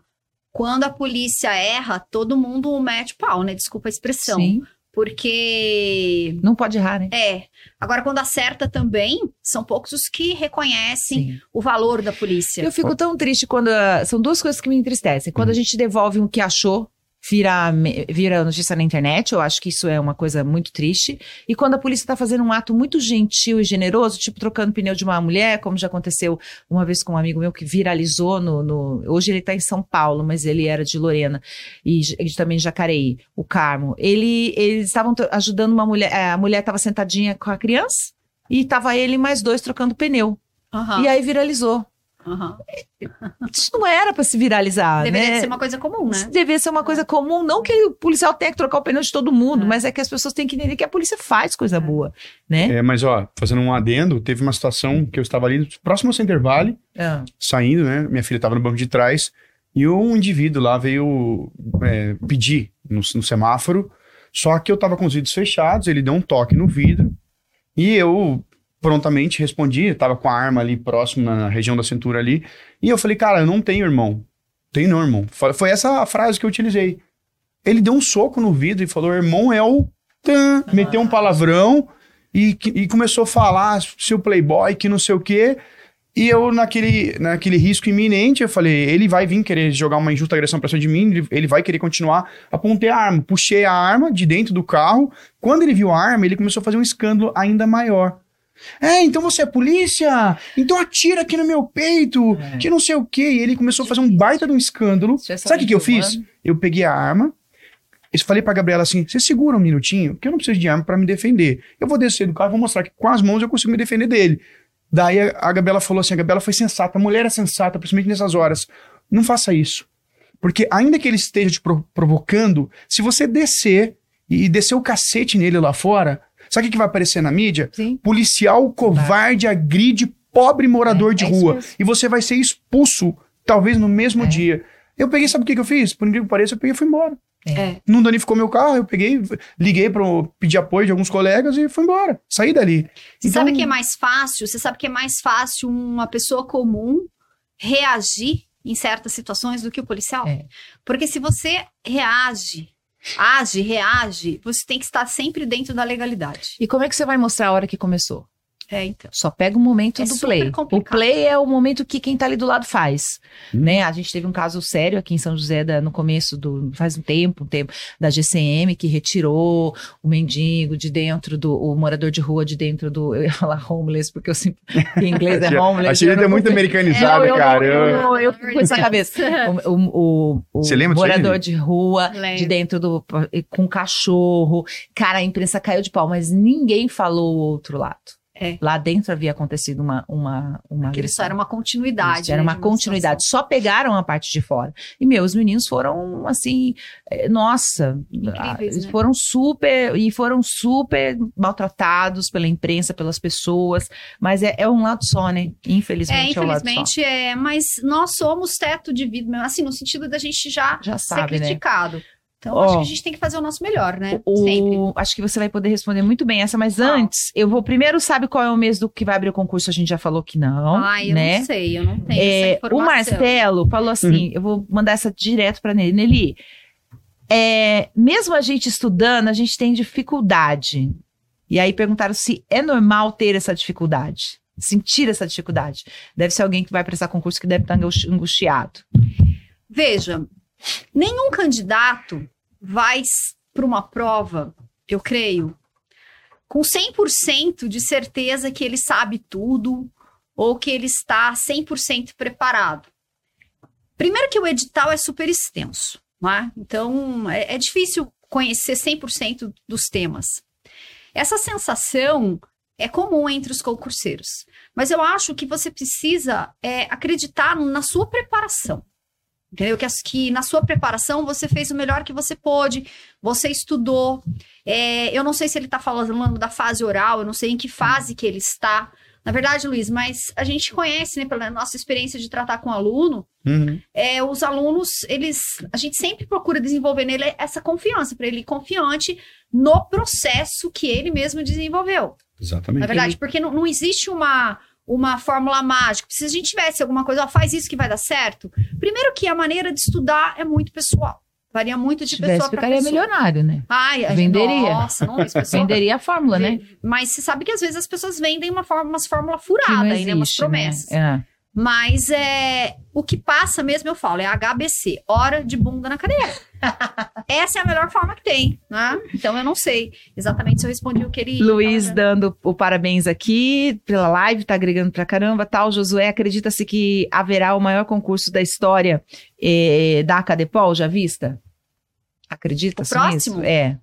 quando a polícia erra, todo mundo mete pau, né? Desculpa a expressão. Sim. Porque. Não pode errar, né? É. Agora, quando acerta também, são poucos os que reconhecem Sim. o valor da polícia. Eu fico tão triste quando. São duas coisas que me entristecem. Quando hum. a gente devolve o que achou vira, vira notícia na internet. Eu acho que isso é uma coisa muito triste. E quando a polícia está fazendo um ato muito gentil e generoso, tipo trocando pneu de uma mulher, como já aconteceu uma vez com um amigo meu que viralizou no. no hoje ele está em São Paulo, mas ele era de Lorena e, e também de Jacareí, o Carmo. Ele, eles estavam ajudando uma mulher. A mulher estava sentadinha com a criança e estava ele e mais dois trocando pneu. Uhum. E aí viralizou. Uhum. Isso não era para se viralizar, Deveria né? ser uma coisa comum, né? Isso deveria ser uma coisa comum. Não que o policial tenha que trocar o pneu de todo mundo, é. mas é que as pessoas têm que entender que a polícia faz coisa é. boa, né? É, mas ó, fazendo um adendo, teve uma situação que eu estava ali próximo ao Center Valley, é. saindo, né? Minha filha estava no banco de trás e um indivíduo lá veio é, pedir no, no semáforo, só que eu estava com os vidros fechados, ele deu um toque no vidro e eu prontamente respondi, estava com a arma ali próximo na região da cintura ali, e eu falei, cara, eu não tenho irmão. Tenho não, irmão. Foi essa a frase que eu utilizei. Ele deu um soco no vidro e falou, irmão é o... Tan, meteu um palavrão e, e começou a falar seu playboy, que não sei o quê. E eu, naquele, naquele risco iminente, eu falei, ele vai vir querer jogar uma injusta agressão pra cima de mim, ele, ele, vai querer continuar. Apontei a arma, puxei a arma de dentro do carro. Quando ele viu a arma, ele começou a fazer um escândalo ainda maior. É, então você é polícia? Então atira aqui no meu peito, é. que não sei o quê. E ele começou a fazer um baita de um escândalo. Sabe o que, eu fiz? Eu peguei a arma, eu falei pra Gabriela assim: você segura um minutinho, que eu não preciso de arma para me defender. Eu vou descer do carro e vou mostrar que com as mãos eu consigo me defender dele. Daí a, a Gabriela falou assim: a Gabriela foi sensata, a mulher é sensata, principalmente nessas horas. Não faça isso. Porque ainda que ele esteja te provocando, se você descer e descer o cacete nele lá fora, Sabe o que vai aparecer na mídia? Sim. Policial covarde vai. agride pobre morador é, de é rua. E você vai ser expulso, talvez no mesmo é. dia. Eu peguei, sabe o que, que eu fiz? Por incrível que pareça, eu peguei e fui embora. É. Não danificou meu carro, eu peguei, liguei para pedir apoio de alguns colegas e fui embora. Saí dali. Você então, sabe que é mais fácil? Você sabe que é mais fácil uma pessoa comum reagir em certas situações do que o policial? É. Porque se você reage age, reage, você tem que estar sempre dentro da legalidade. E como é que você vai mostrar a hora que começou? É, então. Só pega o momento é do play. Complicado. O play é o momento que quem tá ali do lado faz, hum. né? A gente teve um caso sério aqui em São José da, no começo do faz um tempo, um tempo da GCM que retirou o mendigo de dentro do o morador de rua de dentro do eu ia falar homeless porque eu sempre em inglês é (laughs) homeless. Achei ele é muito americanizado, é, cara. Eu, eu, eu, fico com essa cabeça. (laughs) O, o, o, Você lembra morador de rua Lembro. de dentro do com cachorro. Cara, a imprensa caiu de pau, mas ninguém falou o outro lado. É. Lá dentro havia acontecido uma uma uma Aquilo só era uma continuidade. Isso, era né, uma continuidade. Só pegaram a parte de fora. E meus meninos foram assim, é, nossa, Incríveis, né? foram super e foram super maltratados pela imprensa, pelas pessoas. Mas é, é um lado só, né? Infelizmente, é, infelizmente é, é. Mas nós somos teto de vidro, assim no sentido da gente já, já sabe, ser né? criticado. Né? Então, oh, acho que a gente tem que fazer o nosso melhor, né? O, Sempre. Acho que você vai poder responder muito bem essa, mas ah. antes, eu vou primeiro, sabe qual é o mês do que vai abrir o concurso? A gente já falou que não. Ah, eu né? não sei, eu não tenho é, essa informação. O Marcelo falou assim: uhum. eu vou mandar essa direto para Nelly. Nelly, é, mesmo a gente estudando, a gente tem dificuldade. E aí perguntaram se é normal ter essa dificuldade, sentir essa dificuldade. Deve ser alguém que vai prestar concurso que deve estar angustiado. Veja, Nenhum candidato vai para uma prova, eu creio, com 100% de certeza que ele sabe tudo ou que ele está 100% preparado. Primeiro que o edital é super extenso, né? então é, é difícil conhecer 100% dos temas. Essa sensação é comum entre os concurseiros, mas eu acho que você precisa é, acreditar na sua preparação. Entendeu? Que, que na sua preparação você fez o melhor que você pôde, você estudou. É, eu não sei se ele está falando da fase oral, eu não sei em que fase que ele está. Na verdade, Luiz, mas a gente conhece, né, pela nossa experiência de tratar com aluno, uhum. é, os alunos, eles, a gente sempre procura desenvolver nele essa confiança, para ele ir confiante no processo que ele mesmo desenvolveu. Exatamente. Na verdade, porque não, não existe uma uma fórmula mágica. Se a gente tivesse alguma coisa, ó, faz isso que vai dar certo. Primeiro que a maneira de estudar é muito pessoal. Varia muito de pessoa para pessoa. ficaria milionário, né? Ai, venderia. Nossa, não, pessoa, venderia a fórmula, né? Mas você sabe que às vezes as pessoas vendem uma fórmula, umas fórmulas furadas né? Umas né? promessas. Né? É. Mas é, o que passa mesmo, eu falo, é HBC, hora de bunda na cadeira. (laughs) Essa é a melhor forma que tem, né? Então eu não sei exatamente se eu respondi o que ele. Luiz tava... dando o parabéns aqui pela live, tá agregando pra caramba, tal. Josué, acredita-se que haverá o maior concurso da história eh, da Acadepol, já vista? Acredita-se nisso? É.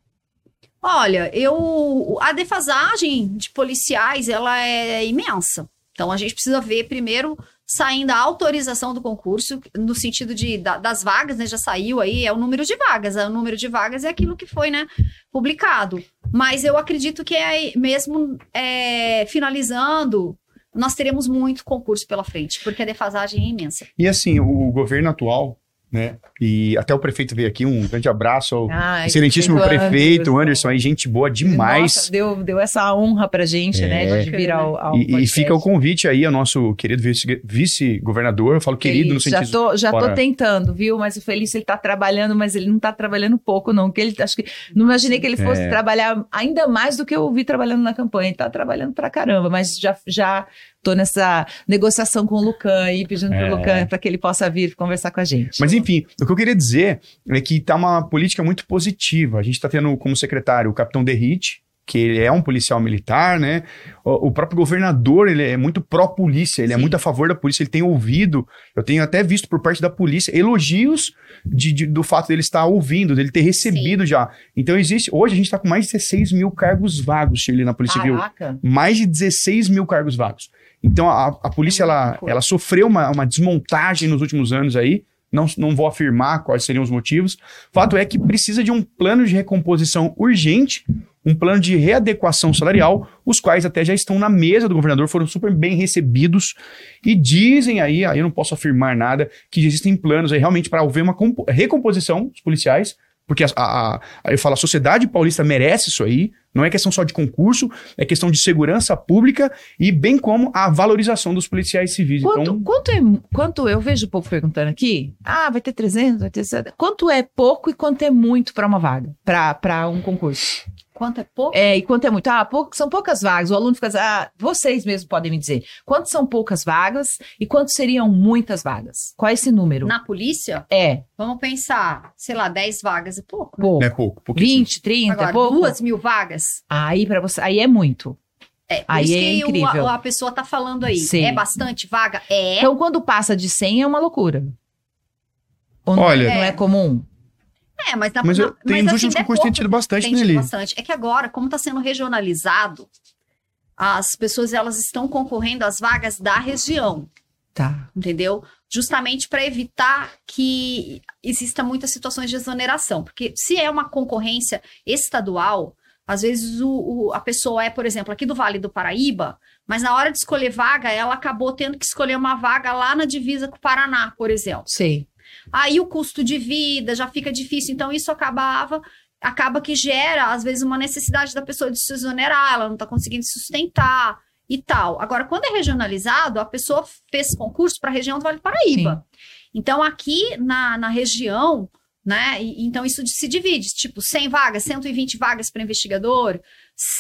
Olha, eu a defasagem de policiais ela é imensa. Então a gente precisa ver primeiro saindo a autorização do concurso, no sentido de da, das vagas, né? Já saiu aí, é o número de vagas. É o número de vagas é aquilo que foi, né, publicado. Mas eu acredito que é mesmo é, finalizando, nós teremos muito concurso pela frente, porque a defasagem é imensa. E assim, o governo atual né? E até o prefeito veio aqui, um grande abraço ao Ai, excelentíssimo prefeito, Anderson, Anderson, aí, gente boa demais. Nossa, deu, deu essa honra pra gente, é. né, de vir ao, ao e, e, fica o convite aí ao nosso querido vice-governador, eu falo querido, querido no sentido... Já tô, já tô tentando, viu? Mas o Felício, ele tá trabalhando, mas ele não tá trabalhando pouco, não, que ele, acho que, não imaginei que ele fosse é. trabalhar ainda mais do que eu vi trabalhando na campanha, ele tá trabalhando pra caramba, mas já, já tô nessa negociação com o Lucan e pedindo é. pro Lucan para que ele possa vir conversar com a gente. Mas enfim, o que eu queria dizer é que tá uma política muito positiva. A gente está tendo como secretário o capitão Derrite, que ele é um policial militar, né? O, próprio governador, ele é muito pró-polícia, ele é Sim. é muito a favor da polícia, ele tem ouvido, eu tenho até visto por parte da polícia elogios de, de do fato dele estar ouvindo, dele ter recebido Sim. já. Então existe, hoje a gente está com mais de 16 mil cargos vagos, Shirley, na Polícia Caraca. Civil. Mais de 16 mil cargos vagos. Então a, a polícia, é ela, ela sofreu uma, uma desmontagem nos últimos anos aí, não, não vou afirmar quais seriam os motivos. Fato é que precisa de um plano de recomposição urgente, um plano de readequação salarial, os quais até já estão na mesa do governador, foram super bem recebidos. E dizem aí, aí eu não posso afirmar nada, que existem planos aí realmente para haver uma recomposição dos policiais, porque a, a, a, eu falo, a sociedade paulista merece isso aí, não é questão só de concurso, é questão de segurança pública e bem como a valorização dos policiais civis. Quanto, então, quanto, é, quanto eu vejo o povo perguntando aqui, ah, vai ter 300, vai ter... Quanto é pouco e quanto é muito para uma vaga, para um concurso? Quanto é pouco? É, e quanto é muito? Ah, pouco, são poucas vagas. O aluno fica assim, ah, vocês mesmos podem me dizer. Quanto são poucas vagas e quanto seriam muitas vagas? Qual é esse número? Na polícia? É. Vamos pensar, sei lá, 10 vagas é pouco. Né? Pouco. É pouco. 20, 30, Agora, é pouco? duas mil vagas? Aí para você, aí é muito. É, aí é incrível. O, a, pessoa tá falando aí. Sim. É bastante vaga? É. Então, quando passa de 100 é uma loucura. Ou Olha, não é, é comum? É, mas, na, mas eu, tem, nos assim, concursos tem tido bastante tem tido bastante. É que agora, como está sendo regionalizado, as pessoas elas estão concorrendo às vagas da região. Tá. Entendeu? Justamente para evitar que exista muitas situações de exoneração. Porque se é uma concorrência estadual, às vezes o, o, a pessoa é, por exemplo, aqui do Vale do Paraíba, mas na hora de escolher vaga, ela acabou tendo que escolher uma vaga lá na divisa com o Paraná, por exemplo. Sim. Aí o custo de vida já fica difícil, então isso acabava acaba que gera às vezes uma necessidade da pessoa de se exonerar, ela não está conseguindo sustentar e tal. Agora, quando é regionalizado, a pessoa fez concurso para a região do Vale do Paraíba. Sim. Então, aqui na, na região, né? E, então, isso se divide, tipo, 100 vagas, 120 vagas para investigador,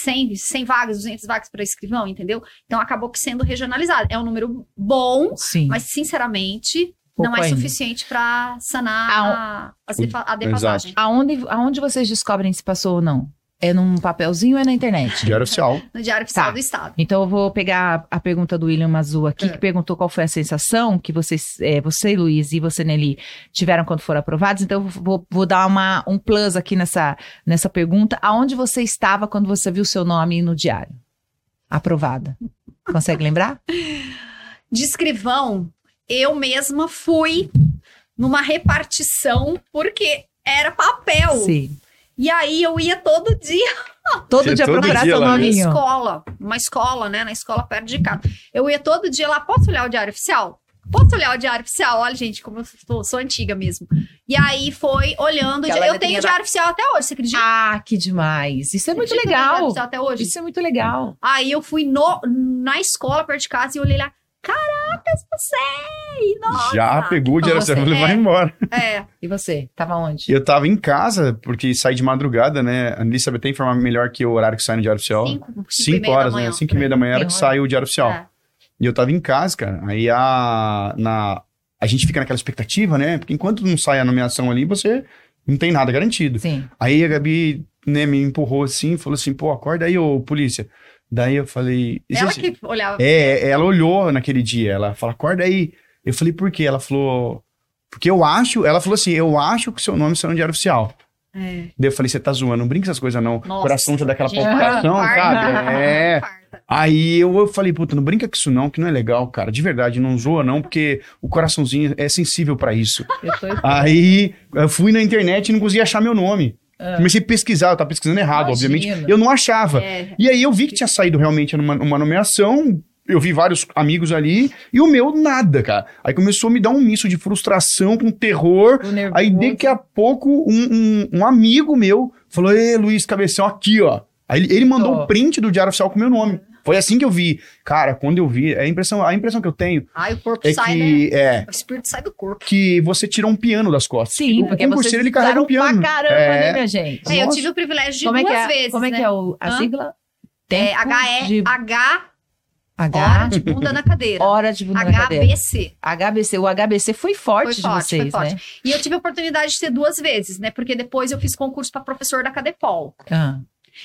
100, 100 vagas, 200 vagas para escrivão, entendeu? Então, acabou que sendo regionalizado. É um número bom, Sim. mas, sinceramente, não é ainda. suficiente para sanar a, a, a defasagem. Aonde, aonde vocês descobrem se passou ou não? É num papelzinho ou é na internet? Diário Oficial. (laughs) No Diário Oficial tá. do Estado. Então eu vou pegar a pergunta do William Mazu aqui, é. que perguntou qual foi a sensação que vocês, é, você, Luiz, e você, Nelly, tiveram quando foram aprovados. Então eu vou, vou dar uma, um plus aqui nessa, nessa pergunta. Aonde você estava quando você viu seu nome no diário? Aprovada. Consegue lembrar? De escrivão, eu mesma fui numa repartição, porque era papel. Sim. E aí eu ia todo dia. (laughs) Todo dia todo procurar dia seu nominho. Na escola. Uma escola, né? Na escola perto de casa. Eu ia todo dia lá. Posso olhar o diário oficial? Posso olhar o diário oficial? Olha, gente, como eu sou, sou antiga mesmo. E aí foi olhando. Eu tenho diário oficial até hoje, você acredita? Ah, que demais. Isso é muito legal. Até hoje. Isso é muito legal. Aí eu fui no, na escola perto de casa e olhei lá. Caracas, você! Nossa! Já pegou o dinheiro, você vai embora. É. E você? Tava onde? Eu tava em casa, porque saí de madrugada, né? A Anissa sabe até informar melhor que o horário que sai no Diário Oficial. Cinco, cinco, horas, né? Cinco e meia da manhã era que sai o Diário Oficial. É. E eu tava em casa, cara. Aí a, na, a gente fica naquela expectativa, né? Porque enquanto não sai a nomeação ali, você não tem nada garantido. Sim. Aí a Gabi né, me empurrou assim, falou assim, pô, acorda aí, ô polícia. Daí eu falei. Ela que olhava. É, ela olhou naquele dia. Ela falou, acorda aí. Eu falei, por quê? Ela falou. Porque eu acho. Ela falou assim: eu acho que seu nome será no diário oficial. É. Daí eu falei, você tá zoando, não brinca essas coisas não. Nossa, Coração já daquela palpitação, (laughs) sabe? É. Aí eu, eu falei, puta, não brinca com isso não, que não é legal, cara. De verdade, não zoa não, porque o coraçãozinho é sensível para isso. Eu Aí eu fui na internet e não conseguia achar meu nome. Ah. Comecei a pesquisar, eu tava pesquisando errado, Imagina. obviamente. Eu não achava. É. E aí eu vi que tinha saído realmente numa, uma nomeação, eu vi vários amigos ali, e o meu nada, cara. Aí começou a me dar um misto de frustração com terror. Aí daqui a pouco um, um, um amigo meu falou: Ê, Luiz Cabeção, aqui, ó. Aí ele, ele mandou o oh. um print do Diário Oficial com o meu nome. Foi assim que eu vi. Cara, quando eu vi, é a impressão, a impressão que eu tenho. Ai, o corpo é sai, que, né? É, o espírito sai do corpo. Que você tira um piano das costas. Sim, o porque você ele carrega um piano. pra caramba, é. né, minha gente? É, eu tive o privilégio de Como duas é que é, vezes. Como é né? que é o, a Hã? sigla? Tempo é H-E, de... H. H. Hora de bunda na cadeira. Hora de bunda HBC. na cadeira. HBC. HBC. O HBC foi forte, foi forte de vocês, foi forte. né? E eu tive a oportunidade de ter duas vezes, né? Porque depois eu fiz concurso para professor da Cadepol. Ah.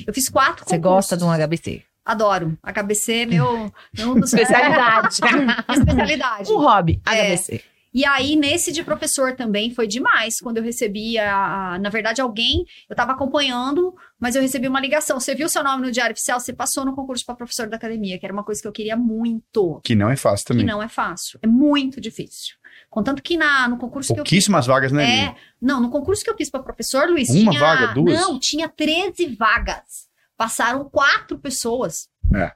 Eu fiz quatro Você concursos. gosta de um HBC? Adoro. HBC é meu, meu dos (laughs) especialidade. (laughs) especialidade. Um hobby, HBC. É. E aí, nesse de professor também foi demais, quando eu recebi a, a, Na verdade, alguém, eu estava acompanhando, mas eu recebi uma ligação. Você viu seu nome no Diário Oficial, você passou no concurso para professor da academia, que era uma coisa que eu queria muito. Que não é fácil também. Que não é fácil. É muito difícil. Contanto que na, no concurso que eu Pouquíssimas vagas, né? É, não, no concurso que eu fiz para professor, Luiz, Uma tinha, vaga, duas? Não, tinha 13 vagas. Passaram quatro pessoas. É.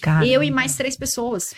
Caramba. Eu e mais três pessoas.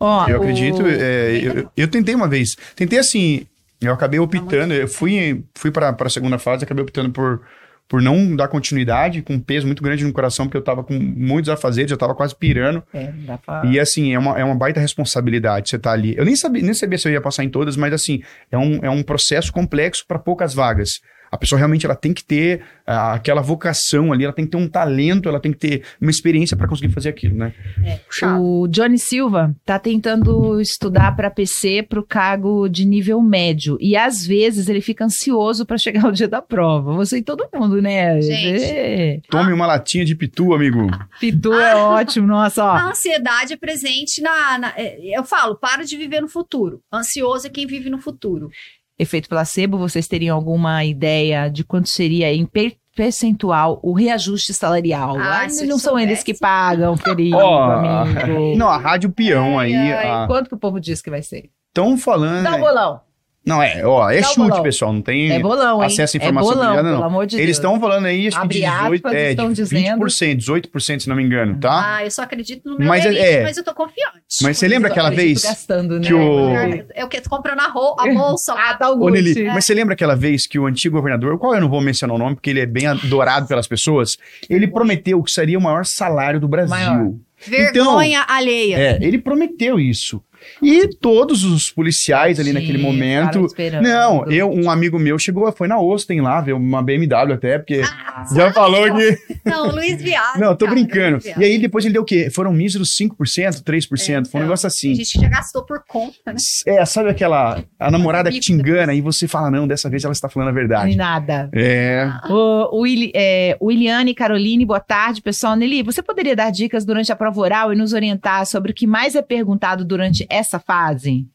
Oh, eu acredito. O... É, eu, eu, tentei uma vez. Tentei assim. Eu acabei optando. Eu fui, fui para a segunda fase, acabei optando por, por não dar continuidade, com um peso muito grande no coração, porque eu tava com muitos afazeres, eu tava quase pirando. É, dá pra... E assim, é uma, é uma baita responsabilidade você tá ali. Eu nem sabia, nem sabia se eu ia passar em todas, mas assim, é um, é um processo complexo para poucas vagas. A pessoa realmente ela tem que ter uh, aquela vocação ali, ela tem que ter um talento, ela tem que ter uma experiência para conseguir fazer aquilo, né? É, o Johnny Silva tá tentando estudar para PC para o cargo de nível médio e às vezes ele fica ansioso para chegar o dia da prova. Você e todo mundo, né? Gente. É. Tome uma latinha de pitu, amigo. Pitu é ótimo, nossa. Ó. A ansiedade é presente na, na, é, Eu falo, para de viver no futuro. Ansioso é quem vive no futuro efeito placebo, vocês teriam alguma ideia de quanto seria em percentual o reajuste salarial? Ah, não são soubesse. eles que pagam, (laughs) querido oh, amigo. Não, a Rádio Peão ai, aí... Ai, a... Quanto que o povo diz que vai ser? Estão falando... Dá um bolão. Não, é, ó, é chute, pessoal. Não tem é bolão, acesso à informação é bolão, pelo amor de Eles estão falando aí, acho que de 18, aspas, é, estão de dizendo... 20%, 18%, se não me engano, tá? Ah, eu só acredito no meu mas, elite, é, mas eu tô confiante. Mas você lembra aquela vez gastando, que né? o... Eu que tô comprando a, ro a (laughs) bolsa lá. ah, tá o Ô, é. mas você lembra aquela vez que o antigo governador, qual eu não vou mencionar o nome, porque ele é bem adorado pelas pessoas, ele prometeu que seria o maior salário do Brasil. Maior. Vergonha então, alheia. É, ele prometeu isso. E todos os policiais ali Sim, naquele momento. Não, eu, um amigo meu chegou, foi na Austin lá, ver uma BMW até, porque Ah, já falou que. Não, Luiz Viado. Não, tô cara, brincando. E aí depois ele deu o quê? Foram míseros 5%, 3%, foi um então, negócio A assim. gente já gastou por conta, né? É, sabe aquela. A namorada que te engana e você fala, não, dessa vez ela está falando a verdade. Nada. É. O, o, é, Williane, Caroline, boa tarde, pessoal. Nelly, você poderia dar dicas durante a prova oral e nos orientar sobre o que mais é perguntado durante essa fase?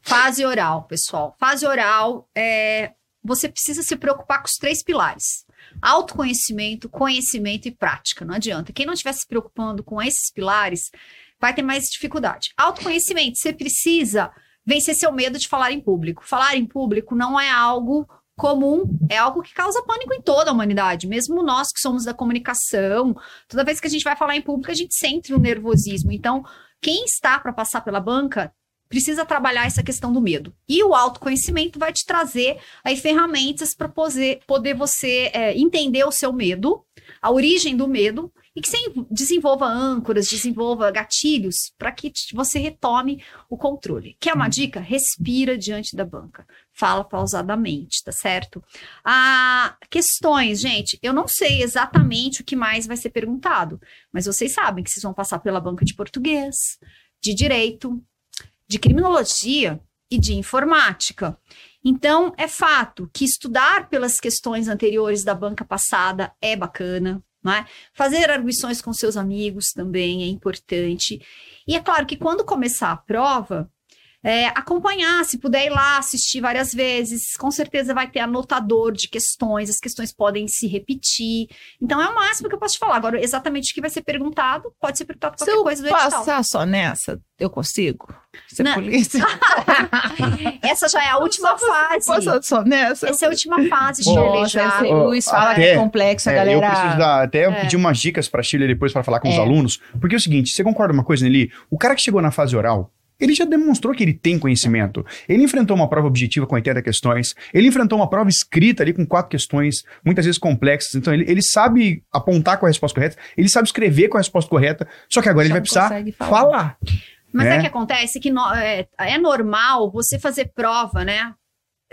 Fase oral, pessoal. Fase oral, é, você precisa se preocupar com os três pilares. Autoconhecimento, conhecimento e prática. Não adianta. Quem não estiver se preocupando com esses pilares vai ter mais dificuldade. Autoconhecimento, você precisa vencer seu medo de falar em público. Falar em público não é algo comum, é algo que causa pânico em toda a humanidade, mesmo nós que somos da comunicação. Toda vez que a gente vai falar em público, a gente sente o nervosismo. Então, quem está para passar pela banca precisa trabalhar essa questão do medo. E o autoconhecimento vai te trazer aí ferramentas para poder, você é, entender o seu medo, a origem do medo, e que você desenvolva âncoras, desenvolva gatilhos para que você retome o controle. Quer uma dica? Respira diante da banca. Fala pausadamente, tá certo? Ah, questões, gente. Eu não sei exatamente o que mais vai ser perguntado, mas vocês sabem que vocês vão passar pela banca de português, de direito, de criminologia e de informática. Então, é fato que estudar pelas questões anteriores da banca passada é bacana, é? Fazer arguições com seus amigos também é importante. E é claro que quando começar a prova, é, acompanhar, se puder ir lá assistir várias vezes, com certeza vai ter anotador de questões, as questões podem se repetir. Então, é o máximo que eu posso te falar. Agora, exatamente o que vai ser perguntado, pode ser perguntado Se qualquer eu coisa do edital. passar só nessa, eu consigo? Ser Não. polícia? (laughs) Essa já é a última fase. Passar só nessa? Essa é a última fase, já. esse Ó, Luiz fala que até- é complexo, a É, galera... eu preciso dar, até eu É. pedir umas dicas pra Chile depois para falar com os É. alunos, porque é o seguinte, você concorda uma coisa, Nelly? O cara que chegou na fase oral, ele já demonstrou que ele tem conhecimento. Ele enfrentou uma prova objetiva com 80 questões, ele enfrentou uma prova escrita ali com quatro questões, muitas vezes complexas, então ele, ele sabe apontar com a resposta correta, ele sabe escrever com a resposta correta, só que agora Só ele vai precisar falar. falar. Mas sabe o que acontece? Que no- é, é normal você fazer prova, né?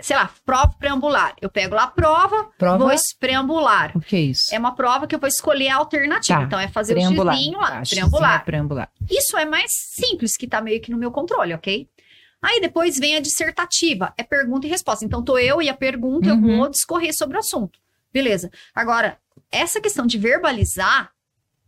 Sei lá, prova preambular. Eu pego lá a prova, Prova? vou preambular. O que é isso? É uma prova que eu vou escolher a alternativa. Tá. Então, é fazer Preambular. o xizinho lá, Tá, preambular. xizinho é preambular. Isso é mais simples, que tá meio que no meu controle, ok? Aí depois vem a dissertativa, é pergunta e resposta. Então, tô eu e a pergunta, eu Uhum. vou discorrer sobre o assunto. Beleza. Agora, essa questão de verbalizar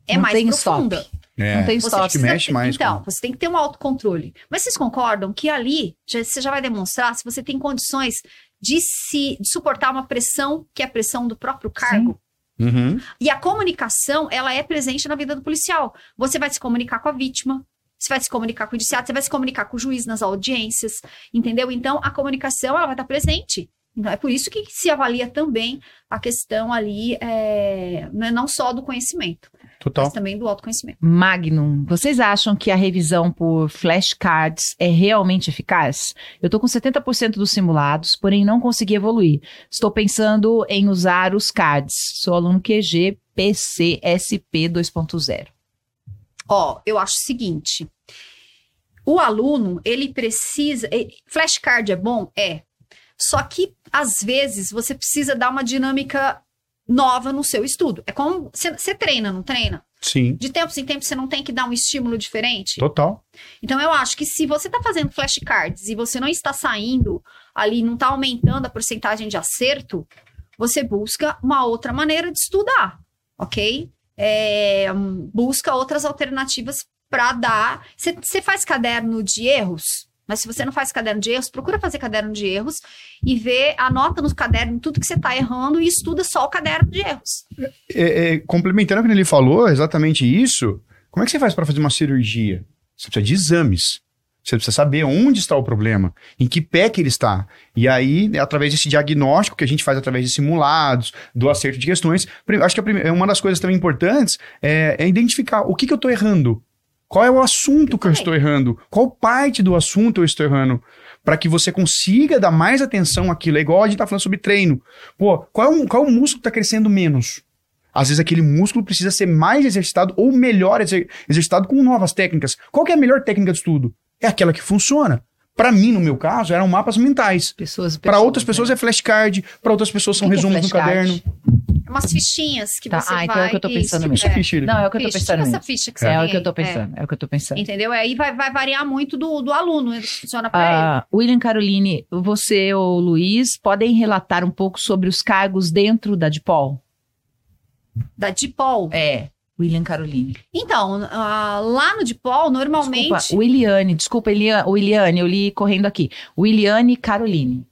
é Não mais profunda. stop. É. Não tem Você stop. precisa mexe mais Então, com- você tem que ter um autocontrole. Mas vocês concordam que ali já- você já vai demonstrar se você tem condições de se de suportar uma pressão que é a pressão do próprio cargo? Uhum. E a comunicação, ela é presente na vida do policial. Você vai se comunicar com a vítima, você vai se comunicar com o indiciado, você vai se comunicar com o juiz nas audiências, entendeu? Então, a comunicação, ela vai estar presente. Então, é por isso que se avalia também a questão ali, é, não é não só do conhecimento, Total. mas também do autoconhecimento. Magnum, vocês acham que a revisão por flashcards é realmente eficaz? Eu tô com 70% dos simulados, porém não consegui evoluir. Estou pensando em usar os cards. Sou aluno QG PCSP 2.0. Ó, eu acho o seguinte: o aluno, ele precisa. Flashcard é bom? É. Só que, às vezes, você precisa dar uma dinâmica nova no seu estudo. É como. Você treina, não treina? Sim. De tempos em tempos, você não tem que dar um estímulo diferente? Total. Então, eu acho que se você está fazendo flashcards e você não está saindo ali, não está aumentando a porcentagem de acerto, você busca uma outra maneira de estudar, ok? É, busca outras alternativas para dar. Você faz caderno de erros? Mas se você não faz caderno de erros, procura fazer caderno de erros e vê, anota no caderno tudo que você está errando e estuda só o caderno de erros. É, é, complementando o que ele falou, exatamente isso. Como é que você faz para fazer uma cirurgia? Você precisa de exames. Você precisa saber onde está o problema, em que pé que ele está. E aí, é através desse diagnóstico que a gente faz através de simulados, do acerto de questões, acho que uma das coisas também importantes é, é identificar o que, que eu estou errando. Qual é o assunto que eu estou errando? Qual parte do assunto eu estou errando? Para que você consiga dar mais atenção àquilo. É igual a gente tá falando sobre treino. Pô, qual é o, qual é o músculo que está crescendo menos? Às vezes aquele músculo precisa ser mais exercitado ou melhor exercitado com novas técnicas. Qual é a melhor técnica de estudo? É aquela que funciona. Para mim, no meu caso, eram mapas mentais. Para outras pessoas né? é flashcard, para outras pessoas são que resumos que é no caderno. É umas fichinhas que tá. você ah, vai... então é o que eu tô pensando mesmo. É. Ficha, não, é o que eu tô pensando essa ficha que você É, é o que eu tô pensando, é. é. o que eu tô pensando. Entendeu? Aí vai, vai variar muito do, do aluno, funciona para ah, ele. William Caroline, você ou Luiz podem relatar um pouco sobre os cargos dentro da DIPOL? Da DIPOL? É. William Caroline. Então, uh, lá no DIPOL, normalmente. Desculpa, Williane, desculpa, Williane, eu li correndo aqui. Williane Caroline.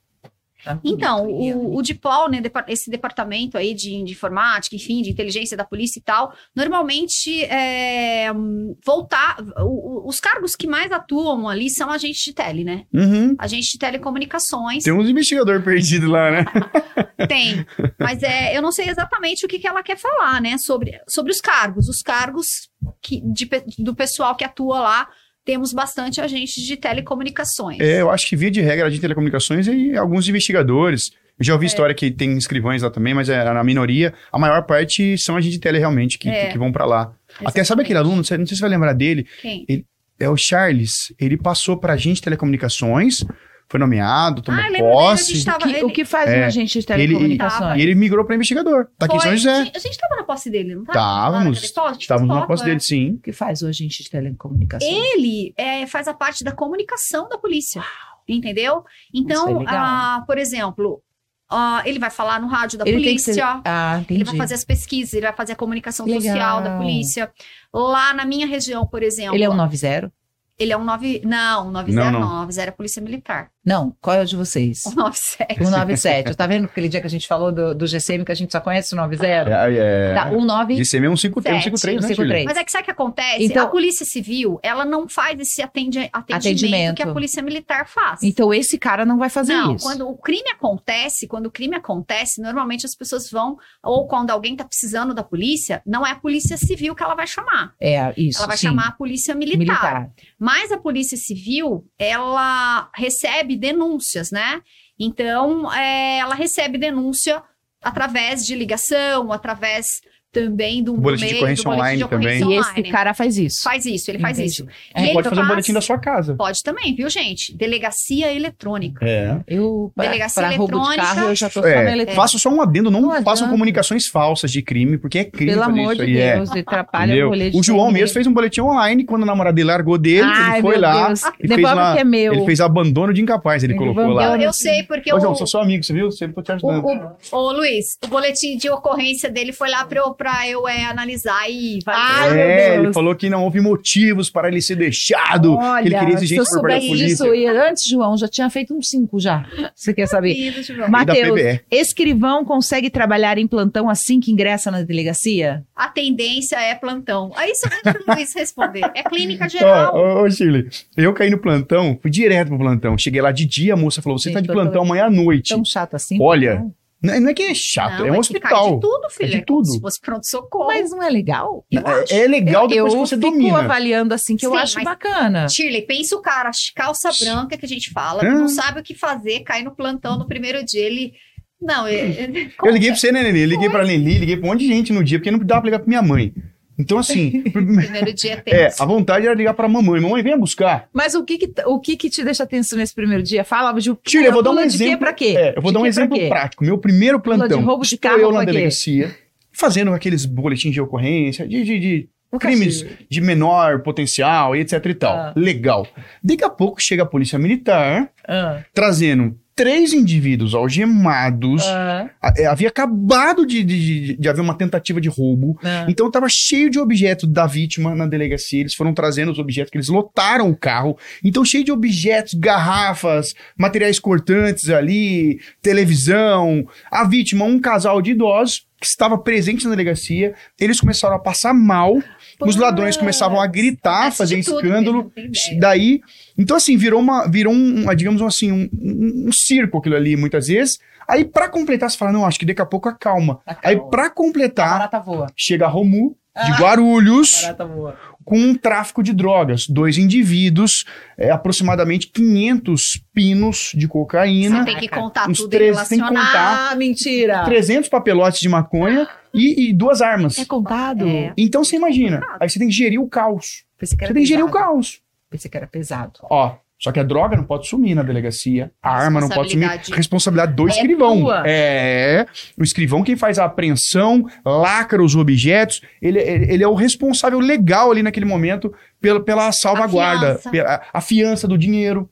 Tá então, o, o DIPOL, né, esse departamento aí de, de, informática, enfim, de inteligência da polícia e tal, normalmente é, voltar. O, os cargos que mais atuam ali são agentes de tele, né? Uhum. Agentes de telecomunicações. Tem uns investigador perdido lá, né? (laughs) Tem. Mas é, eu não sei exatamente o que, que ela quer falar, né? Sobre, sobre os cargos. Os cargos que, de, do pessoal que atua lá temos bastante agentes de telecomunicações. É, eu acho que via de regra de telecomunicações e alguns investigadores. Eu já ouvi é. história que tem escrivães lá também, mas é na minoria. A maior parte são agentes de tele realmente que, é. que, que vão para lá. Exatamente. Até sabe aquele aluno, não sei, não sei se você vai lembrar dele. Quem? Ele, é o Charles. Ele passou para agente de telecomunicações foi nomeado, tomou ah, posse. Tava, o, que, ele... o, que, faz é, um agente de telecomunicações? E ele, ele migrou para investigador. Tá aqui em São José. A gente estava na posse dele, não Estávamos. Estávamos na posse dele, sim. O que faz o agente de telecomunicações? Ele é, faz a parte da comunicação da polícia. Uau. Entendeu? Então, ah, por exemplo, Uh, ele vai falar no rádio da ele polícia. Ser... Ah, ele vai fazer as pesquisas, ele vai fazer a comunicação legal. social da polícia. Lá na minha região, por exemplo. Ele é o 90? Ele é um 9. Não, um 90 não, não. não. 90 é Polícia Militar. Não, qual é o de vocês? O 97. O 97. tá vendo aquele dia que a gente falou do, do GCM que a gente só conhece o 90? É, é. Tá, o 9... GCM é um 53, 53 né, 53. Mas é que sabe o que acontece? Então, a Polícia Civil, ela não faz esse atendi atendimento, atendimento, que a Polícia Militar faz. Então esse cara não vai fazer não, isso. quando o crime acontece, quando o crime acontece, normalmente as pessoas vão, ou quando alguém tá precisando da polícia, não é a Polícia Civil que ela vai chamar. É, isso, Ela vai sim. chamar a Polícia Militar. militar. Mas a Polícia Civil, ela recebe denúncias, né? Então, é, ela recebe denúncia através de ligação, através também do boletim meio, de ocorrência online também. E esse cara faz isso. Faz isso, ele faz Entendi. isso. É, ele pode fazer faz... um boletim da sua casa. Pode também, viu, gente? Delegacia eletrônica. É. Eu, pra, Delegacia pra eletrônica. Carro, eu já tô é, é. Faço só um adendo, não, não façam comunicações falsas de crime, porque é crime. Pelo amor de Deus, é. atrapalha o boletim. O João mesmo fez um boletim online quando a namorada dele largou dele, Ai, ele foi lá. Deus. E fez uma, que é meu. Ele fez abandono de incapaz, ele, ele colocou lá. Eu, eu sei, porque Ô, João, sou seu amigo, você viu? Sempre tô te ajudando. Ô, Luiz, o boletim de ocorrência dele foi lá pra eu, pra eu analisar e vai. Ai, é, ele falou que não houve motivos para ele ser deixado. Olha, ele queria exigir se eu soubesse disso, antes, João, já tinha feito uns cinco já. Você quer saber? Matheus, escrivão consegue trabalhar em plantão assim que ingressa na delegacia? A tendência é plantão. Aí só deixa o Luiz responder. É clínica geral. Ô, ô, Chile, eu caí no plantão, fui direto pro plantão. Cheguei lá de dia, a moça falou: você Gente, tá de plantão amanhã à noite. Tão chato assim? Olha. Plantão? Não, não é que é chato, não, é um é hospital. de tudo, filho. É de tudo. Se fosse pronto-socorro. Mas não é legal? É, é, legal depois eu, que você eu domina. Eu fico avaliando assim, que Sim, eu acho bacana. Shirley, pensa o cara, calça branca que a gente fala, não sabe o que fazer, cai no plantão no primeiro dia, ele... Não, ele, eu liguei pra você, né, Nenê? Liguei Foi. pra Lili, liguei pra um monte de gente no dia, porque não dava pra ligar pra minha mãe. Então, assim. (laughs) primeiro (laughs) dia é tenso. É, a vontade era ligar pra mamãe. Mamãe, venha buscar. Mas o que que, o que, que te deixa tenso nesse primeiro dia? Fala de Tira, eu vou dar um exemplo. De quê pra quê? É, eu vou de dar um exemplo prático. Meu primeiro plantão. Pula de roubo de carro eu na delegacia, fazendo aqueles boletins de ocorrência, de, de, de crimes de menor potencial e etc e tal. Ah. Legal. Daqui a pouco chega a polícia militar, ah. trazendo três indivíduos algemados. Uhum. Havia acabado de, de, de, haver uma tentativa de roubo. Uhum. Então estava cheio de objetos da vítima na delegacia. Eles foram trazendo os objetos, que eles lotaram o carro. Então, cheio de objetos, garrafas, materiais cortantes ali, televisão. A vítima, um casal de idosos, que estava presente na delegacia, eles começaram a passar mal, os ladrões começavam a gritar, fazer escândalo. Daí, então assim, virou uma, virou um, digamos assim, um, um, um circo aquilo ali, muitas vezes. Aí, pra completar, você fala, não, acho que daqui a pouco acalma. Aí, pra A completar, barata voa. chega a Romu, de Ah. Guarulhos, com um tráfico de drogas. Dois indivíduos, é, aproximadamente 500 pinos de cocaína, Você tem que contar uns tudo três- e tem que relacionar. contar. Ah, mentira. 300 papelotes de maconha e, e duas armas. É contado? É. Então você imagina, aí você tem que gerir o caos. Pensei que Você era tem que gerir o pesado. caos. Pensei que era pesado. Ó, só que a droga não pode sumir na delegacia, a arma não pode sumir. Responsabilidade. Do É escrivão. tua. É, o escrivão quem faz a apreensão, lacra os objetos, ele, ele, é o responsável legal ali naquele momento pela, pela salvaguarda, fiança. pela- a, fiança do dinheiro.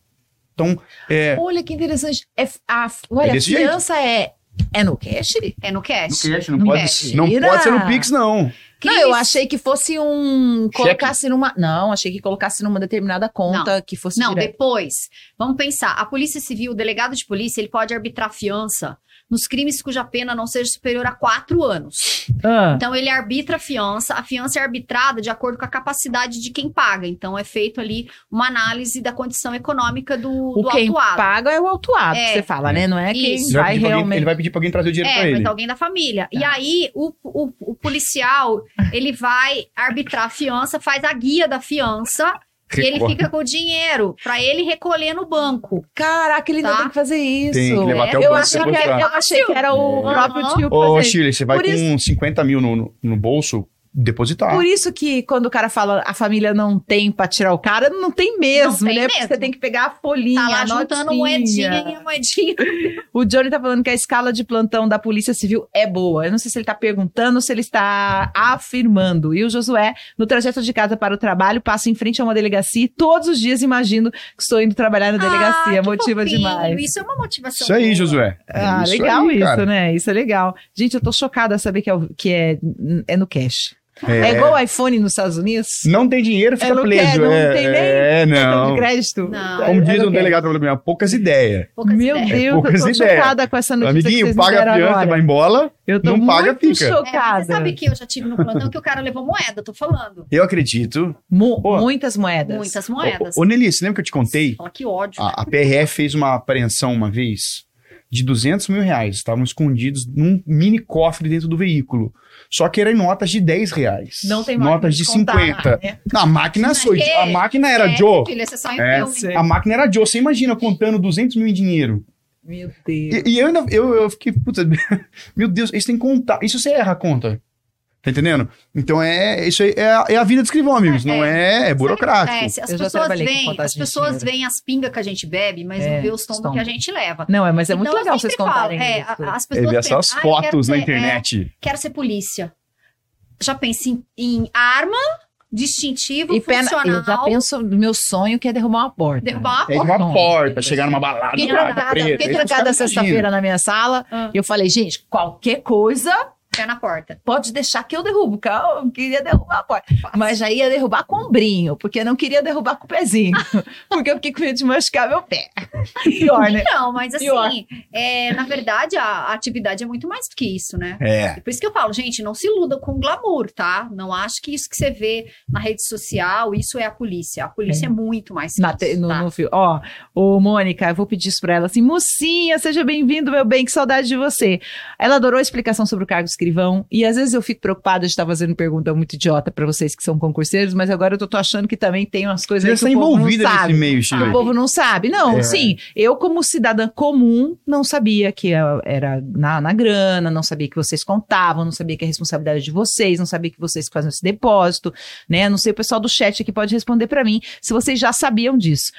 Então, é, Olha que interessante. É, a, olha, É a desse jeito. é. É no cash? É no cash. não, Não pode, mexe. não pode ser no Pix, não. Não, eu achei que fosse um. Cheque? Colocasse numa. Não, achei que colocasse numa determinada conta que fosse. Não, direto. depois. Vamos pensar. A Polícia Civil, o delegado de polícia, ele pode arbitrar fiança nos crimes cuja pena não seja superior a quatro anos. Ah, Então, ele arbitra a fiança. A fiança é arbitrada de acordo com a capacidade de quem paga. Então, é feito ali uma análise da condição econômica do, o do quem autuado. paga é o autuado, É. que você fala, né? Não é quem Isso. Vai, vai pedir pra alguém, realmente. ele vai pedir pra alguém trazer o dinheiro pra É, ele. mas alguém da família. E Tá. aí, o, o, o policial, ele vai arbitrar a fiança, faz a guia da fiança e ele fica com o dinheiro pra ele recolher no banco. Caraca, ele ainda Tá. tem que fazer isso. Tem que levar até o eu, banco achei que era, eu achei que era o É. próprio tio Ô. Chile, você vai Por com 50 mil no, no, no bolso depositar. Por isso que quando o cara fala a família não tem pra tirar o cara, não tem mesmo, Não tem né? Porque mesmo. você tem que pegar a folhinha, Tá lá a juntando moedinha e a moedinha. (laughs) O Johnny tá falando que a escala de plantão da Polícia Civil é boa. Eu não sei se ele tá perguntando ou se ele está afirmando. E o Josué, no trajeto de casa para o trabalho, passa em frente a uma delegacia e todos os dias imagino que estou indo trabalhar na delegacia. Ah, Motiva fofinho. demais. Isso é uma motivação. Isso aí, boa. Josué. Ah, Isso legal aí, isso, cara. né? Isso é legal. Gente, eu tô chocada a saber que é, que é, é no cash. É, É. igual o iPhone nos Estados Unidos? Não tem dinheiro, fica Eu não preso. quero, não é, tem nem é, não. de crédito? Não. Como É diz um delegado problema, poucas ideias. Poucas Meu ideias. Deus, eu poucas tô ideias. chocada com essa notícia que Amiguinho, paga a fiança, vai embora. Eu tô não paga, muito fica. É, chocada. você sabe que eu já tive no plantão que o cara levou moeda, eu tô falando. Eu acredito. Pô. muitas moedas. Muitas moedas. Ô, ô Nelly, você lembra que eu te contei? Fala que ódio. A, a PRF fez uma apreensão uma vez de 200 mil reais. Estavam escondidos num mini cofre dentro do veículo. Só que eram notas de 10 reais. Não tem Notas de contar, 50. né? Não, a máquina, sou, Porque- a máquina era é, Joe. Filho, é só em É, filme. A máquina era Joe. Você imagina contando 200 mil em dinheiro. Meu Deus. E, e eu ainda eu, eu fiquei, puta, (laughs) meu Deus, isso tem que contar. Isso você erra a conta. Tá entendendo? Então é isso aí é, a- é a vida do escrivão, amigos. não é, é burocrático. É, se as Eu pessoas veem, as pessoas veem as pingas que a gente bebe, mas É, não vê os tombos que a gente leva. Não, é, mas é muito Então, eu legal vocês contarem é, a- as É pessoas ver essas pensam, "Ah, fotos na ser- é, internet. quero ser polícia. Já pense em, em arma, distintivo, E pena, funcional. eu já penso no meu sonho que é derrubar uma porta. Derrubar É uma de porta. uma porta, chegar numa balada. Fiquei trancada, imaginam. sexta-feira na minha sala Ah. e eu falei, gente, qualquer coisa Pé na porta. pode deixar que eu derrubo, porque eu queria derrubar a porta. Mas já ia derrubar com o brinho, porque eu não queria derrubar com o pezinho. (laughs) porque eu fiquei com medo de machucar meu pé. Pior, né? Não, mas assim, Pior. é, na verdade, a, a atividade é muito mais do que isso, né? É. Por isso que eu falo, gente, não se iluda com glamour, tá? Não acho que isso que você vê na rede social, isso é a polícia. A polícia é, muito mais que Na isso, no, tá? no fio. Ó, ô Mônica, eu vou pedir isso pra ela assim, mocinha, seja bem-vindo, meu bem, que saudade de você. Ela adorou a explicação sobre o cargo escrivão, e às vezes eu fico preocupada de estar fazendo pergunta muito idiota pra vocês que são concurseiros, mas agora eu tô, tô achando que também tem umas coisas está que o povo não sabe. nesse meio, que Chile. O povo não sabe. Não, É. sim. Eu, como cidadã comum, não sabia que era na, na grana, não sabia que vocês contavam, não sabia que a responsabilidade de vocês, não sabia que vocês que fazem esse depósito, né? Não sei, o pessoal do chat aqui pode responder pra mim se vocês já sabiam disso.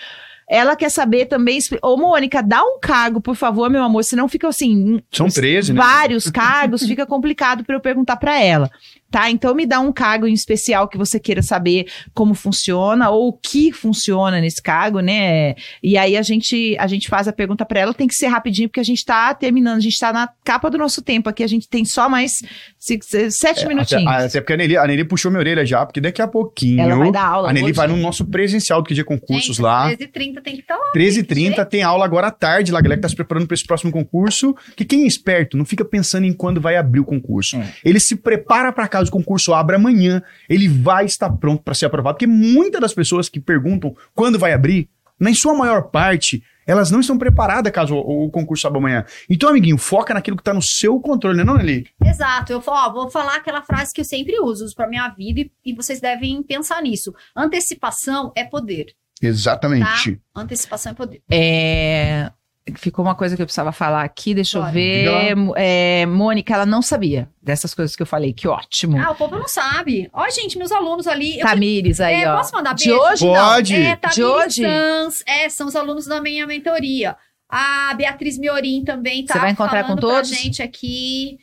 Ela quer saber também. Ô, Mônica, dá um cargo, por favor, meu amor, senão fica assim. São 13, né? Vários cargos, (laughs) fica complicado pra eu perguntar pra ela. Tá? Então me dá um cargo em especial que você queira saber como funciona ou o que funciona nesse cargo, né? E aí a gente a gente faz a pergunta para ela, tem que ser rapidinho porque a gente tá terminando, a gente tá na capa do nosso tempo aqui, a gente tem só mais sete é, minutinhos. Até, até, porque a Nelly, a Nelly puxou minha orelha já, porque daqui a pouquinho ela vai dar aula. A Nelly hoje. vai no nosso presencial do QG Concursos gente, lá. 13h30 tem que estar tá lá. 13h30 tem aula agora à tarde lá, a galera que tá se preparando para esse próximo concurso, que quem é esperto não fica pensando em quando vai abrir o concurso. É. Ele se prepara para caso o concurso abra amanhã, ele vai estar pronto para ser aprovado, porque muitas das pessoas que perguntam quando vai abrir, na sua maior parte, elas não estão preparadas caso o, o concurso abra amanhã. Então, amiguinho, foca naquilo que está no seu controle, né, não, Eli? Exato. Eu ó, vou falar aquela frase que eu sempre uso, uso para minha vida e, e vocês devem pensar nisso. Antecipação é poder. Exatamente. Tá? Antecipação é poder. É, Ficou uma coisa que eu precisava falar aqui, deixa eu ver. É, Mônica, ela não sabia dessas coisas que eu falei, que ótimo. Ah, o povo não sabe. Ó, gente, meus alunos ali. Tamires eu, aí, é, ó. Posso mandar beijo? De hoje, Pode. não. É, Tamires De hoje? Sans, é, são os alunos da minha mentoria. A Beatriz Miorim também tá Você vai encontrar com todos? gente aqui.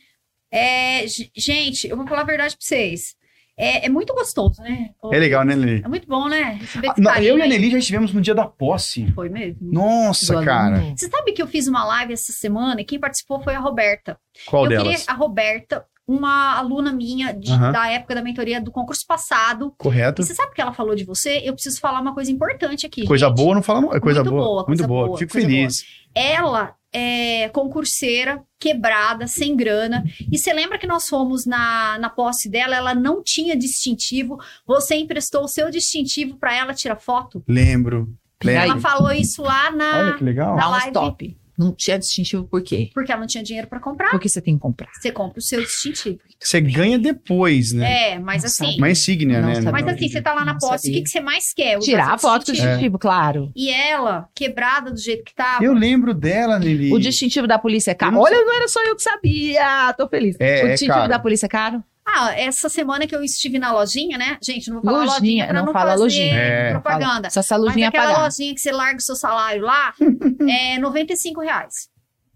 É, gente, eu vou falar a verdade pra vocês. É, é, muito gostoso, né? É legal, né, Nelly? É muito bom, né? Ah, não, eu e a Nelly já estivemos no dia da posse. Foi mesmo? Nossa, Do cara. Aluno. Você sabe que eu fiz uma live essa semana e quem participou foi a Roberta. Qual eu delas? queria a Roberta, uma aluna minha de, da época da mentoria do concurso passado. Correto. E você sabe o que ela falou de você? Eu preciso falar uma coisa importante aqui. Coisa gente. boa, não fala não. É coisa muito boa. boa coisa muito boa. boa Fico coisa feliz. Boa. Ela é concurseira, quebrada, sem grana. E você lembra que nós fomos na, na posse dela? Ela não tinha distintivo. Você emprestou o seu distintivo para ela tirar foto? Lembro. Lembro. Ela falou isso lá na. Olha que legal. Na live. stop. Não tinha distintivo por quê? Porque ela não tinha dinheiro para comprar. Porque você tem que comprar. Você compra o seu distintivo. Você ganha depois, né? É, mas Nossa, assim. Uma insígnia, né? Mas assim, você tá lá na Não posse, o que, que você mais quer? O Tirar a foto com o distintivo. distintivo, claro. E ela, quebrada do jeito que tava. Eu lembro dela, Nelly. O distintivo da polícia é caro. Olha, não era só eu que sabia. Tô feliz. É, o é distintivo caro. da polícia é caro? Ah, essa semana que eu estive na lojinha, né? Gente, não vou falar Lojinha, lojinha pra não não, fala fazer lojinha. É. propaganda. Se essa Mas lojinha aquela pagar. lojinha que você larga o seu salário lá (laughs) é 95 reais.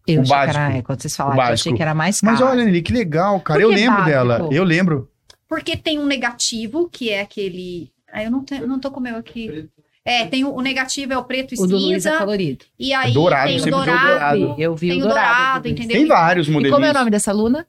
Eu O achei que básico. era, é, quando vocês falaram, O eu achei que era mais caro. Mas olha, Nelly, que legal, cara. Eu lembro básico? dela. Eu lembro. Porque tem um negativo, que é aquele. Ah, eu não, tenho, não tô com o meu aqui. É, tem o, o negativo é o preto e o do Luiz é cinza. colorido. E aí Dourado, tem o dourado. dourado. Eu vi Tem o o dourado. dourado, do entendeu? Tem vários E modelos. como é o nome dessa aluna?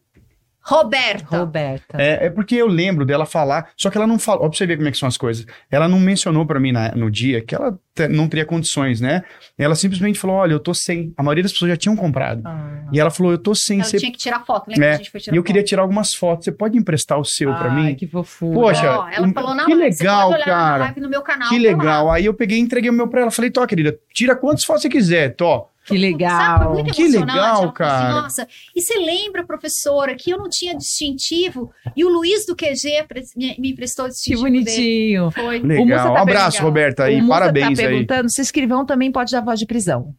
Roberta. Roberta. É, é porque eu lembro dela falar, só que ela não falou, ó, pra você ver como é que são as coisas. Ela não mencionou pra mim na- no dia que ela te- não teria condições, né? Ela simplesmente falou: olha, eu tô sem. A maioria das pessoas já tinham comprado. Ah. E ela falou: eu tô sem. Ela Você... tinha que tirar foto, lembra É, que a gente foi tirar E eu queria foto? tirar algumas fotos. Você pode emprestar o seu pra Ai, mim? que fofura. Poxa, Ó, ela falou na que legal, pode olhar na cara. live no meu canal. Que tá lá. legal. Aí eu peguei e entreguei o meu pra ela. Falei, Tó, querida, tira quantas fotos você quiser, Tó. Que Sabe, foi legal. muito Que legal, assim, cara. Nossa, e você lembra, professora, que eu não tinha distintivo e o Luiz do QG me, emprestou o Que distintivo dele. bonitinho. Foi. Legal. tá um abraço, legal. Roberta. E o Mussa parabéns tá aí. perguntando se escrivão também pode dar voz de prisão.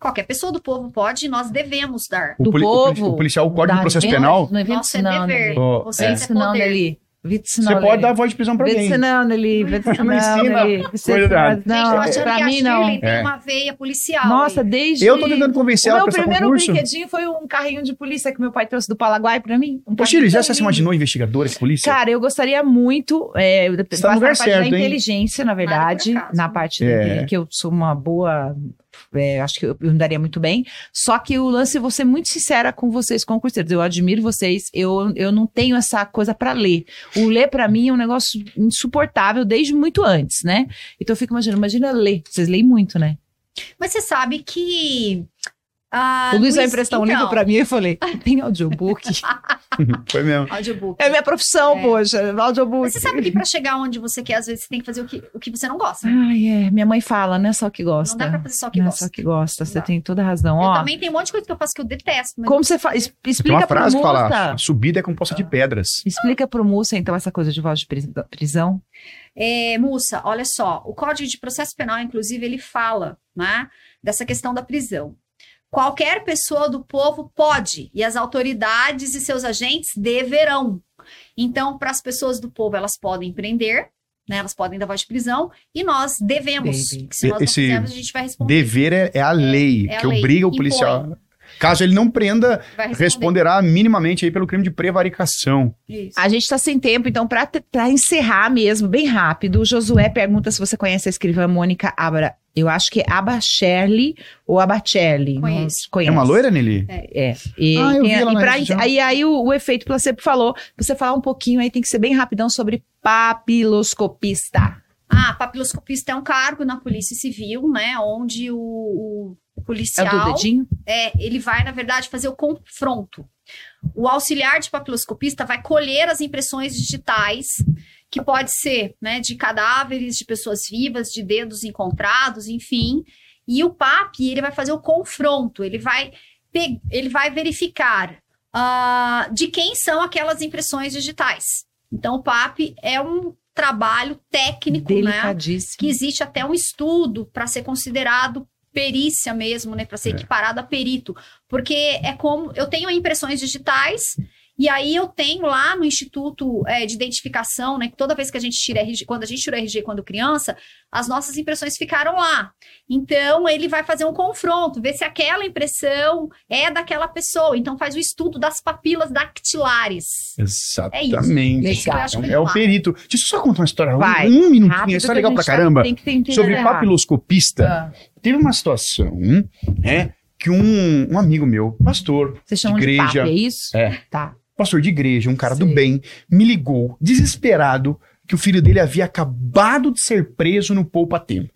Qualquer pessoa do povo pode e nós devemos dar. O, do poli- o poli- povo, o policial, o Código de Processo Penal, Não inventa Nosso é não, dever. Nelly. Ó, Você Vê é isso não. Nelly. Você pode dar voz de prisão pra Vê alguém. isso não, Nelly. Vê isso Não não, ensina não, achando pra que mim a não. Shirley tem É. uma veia policial. Nossa, desde... Eu tô tentando convencer O ela meu primeiro concurso. brinquedinho foi um carrinho de polícia que meu pai trouxe do Paraguai pra mim. Um Ô, Shirley, já você se imaginou investigadora de polícia? Cara, eu gostaria muito. É, eu tá no lugar na parte certo, da hein? inteligência, na verdade, na parte É. da- que eu sou uma boa. É, acho que eu, me daria muito bem. Só que o lance, vou ser muito sincera com vocês, concurseiros. Eu admiro vocês. Eu, eu não tenho essa coisa pra ler. O ler, pra mim, é um negócio insuportável desde muito antes, né? Então eu fico imaginando, imagina ler. Vocês leem muito, né? Mas você sabe que. Ah, o Luiz vai emprestar um então, livro pra mim e eu falei: tem audiobook? (laughs) Foi mesmo. Audiobook. é minha profissão, É. poxa, audiobook. Mas você sabe que pra chegar onde você quer, às vezes você tem que fazer o que, o que você não gosta. Ai, é. Minha mãe fala, não é só o que gosta. Não dá pra fazer só o que não é gosta. só que gosta, você Não tem toda a razão. Eu Ó, também tem um monte de coisa que eu faço que eu detesto. Mas como você faz? Tem Explica uma pro frase que fala, Mussa. a subida é composta de pedras. Explica pro Mussa, então, essa coisa de voz de pris- prisão. É, Mussa, olha só, o Código de Processo Penal, inclusive, ele fala né, dessa questão da prisão. Qualquer pessoa do povo pode, e as autoridades e seus agentes deverão. Então, para as pessoas do povo, elas podem prender, né, elas podem dar voz de prisão, e nós devemos. Se nós Esse não fizermos, a gente vai responder. Dever é, é a lei é a que lei, obriga o impõe. policial. Caso ele não prenda, responderá minimamente aí pelo crime de prevaricação. Isso. A gente está sem tempo, então, para encerrar mesmo, bem rápido, o Josué pergunta se você conhece a escrivã Mônica Abra. Eu acho que é Abacherli ou Abacherli. Conheço. É uma loira, Nelly? É. é. E, ah, eu vi ela e pra, aí, aí o, o efeito placebo falou, você falar um pouquinho aí, tem que ser bem rapidão sobre papiloscopista. Ah, papiloscopista é um cargo na Polícia Civil, né? Onde o, o policial. É do dedinho? É, ele vai, na verdade, fazer o confronto. O auxiliar de papiloscopista vai colher as impressões digitais, que pode ser né, de cadáveres, de pessoas vivas, de dedos encontrados, enfim. E o PAP, ele vai fazer o confronto, ele vai, ele vai verificar uh, de quem são aquelas impressões digitais. Então, o PAP é um trabalho técnico, né? Que existe até um estudo para ser considerado perícia mesmo, né? Para ser é. equiparado a perito. Porque é como. Eu tenho impressões digitais e aí eu tenho lá no Instituto é, de Identificação, né? Que toda vez que a gente tira RG, quando a gente tira RG quando criança, as nossas impressões ficaram lá. Então ele vai fazer um confronto, ver se aquela impressão é daquela pessoa. Então faz o estudo das papilas dactilares. Exatamente. É isso. Legal. É, é o perito. Deixa eu só contar uma história. Vai. Um, um minutinho, isso é legal pra caramba. Tem que ter sobre papiloscopista. Ah. Teve uma situação, né? Que um, um amigo meu, pastor, Você chama de igreja, de papo, é isso? É. Tá pastor de igreja, um cara Sim. do bem, me ligou, desesperado, que o filho dele havia acabado de ser preso no poupa-tempo.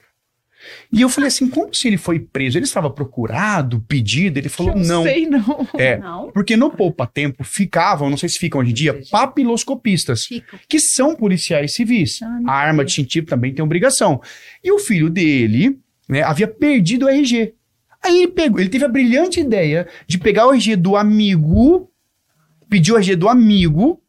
E eu falei assim, como se ele foi preso? Ele estava procurado, pedido? Ele falou, não. Não sei, não. É, (laughs) não. porque no poupa-tempo ficavam, não sei se ficam hoje em dia, papiloscopistas, Fico. que são policiais civis. Ah, a arma de tintivo também tem obrigação. E o filho dele né, havia perdido o RG. Aí ele pegou, ele teve a brilhante ideia de pegar o RG do amigo pediu o RG do amigo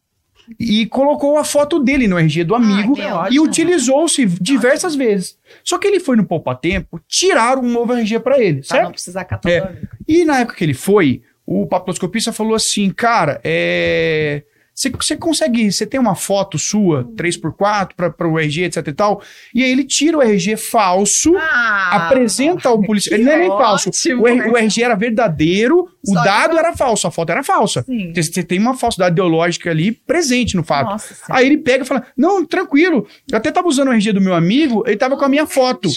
e colocou a foto dele no RG do amigo ah, e utilizou-se diversas ótimo. vezes. Só que ele foi no Poupa Tempo, tiraram um novo RG para ele, pra certo? não precisar catar é. E na época que ele foi, o papiloscopista falou assim, cara, é... Você consegue, você tem uma foto sua, 3x4, para o RG, etc e tal, e aí ele tira o RG falso, ah, apresenta ao policial. Ele não é nem falso. O, o, RG era verdadeiro, o dado era falso, a foto era falsa. Você tem uma falsidade ideológica ali presente no fato. Nossa, aí ele pega e fala: Não, tranquilo, eu até tava usando o RG do meu amigo, ele tava com a minha foto.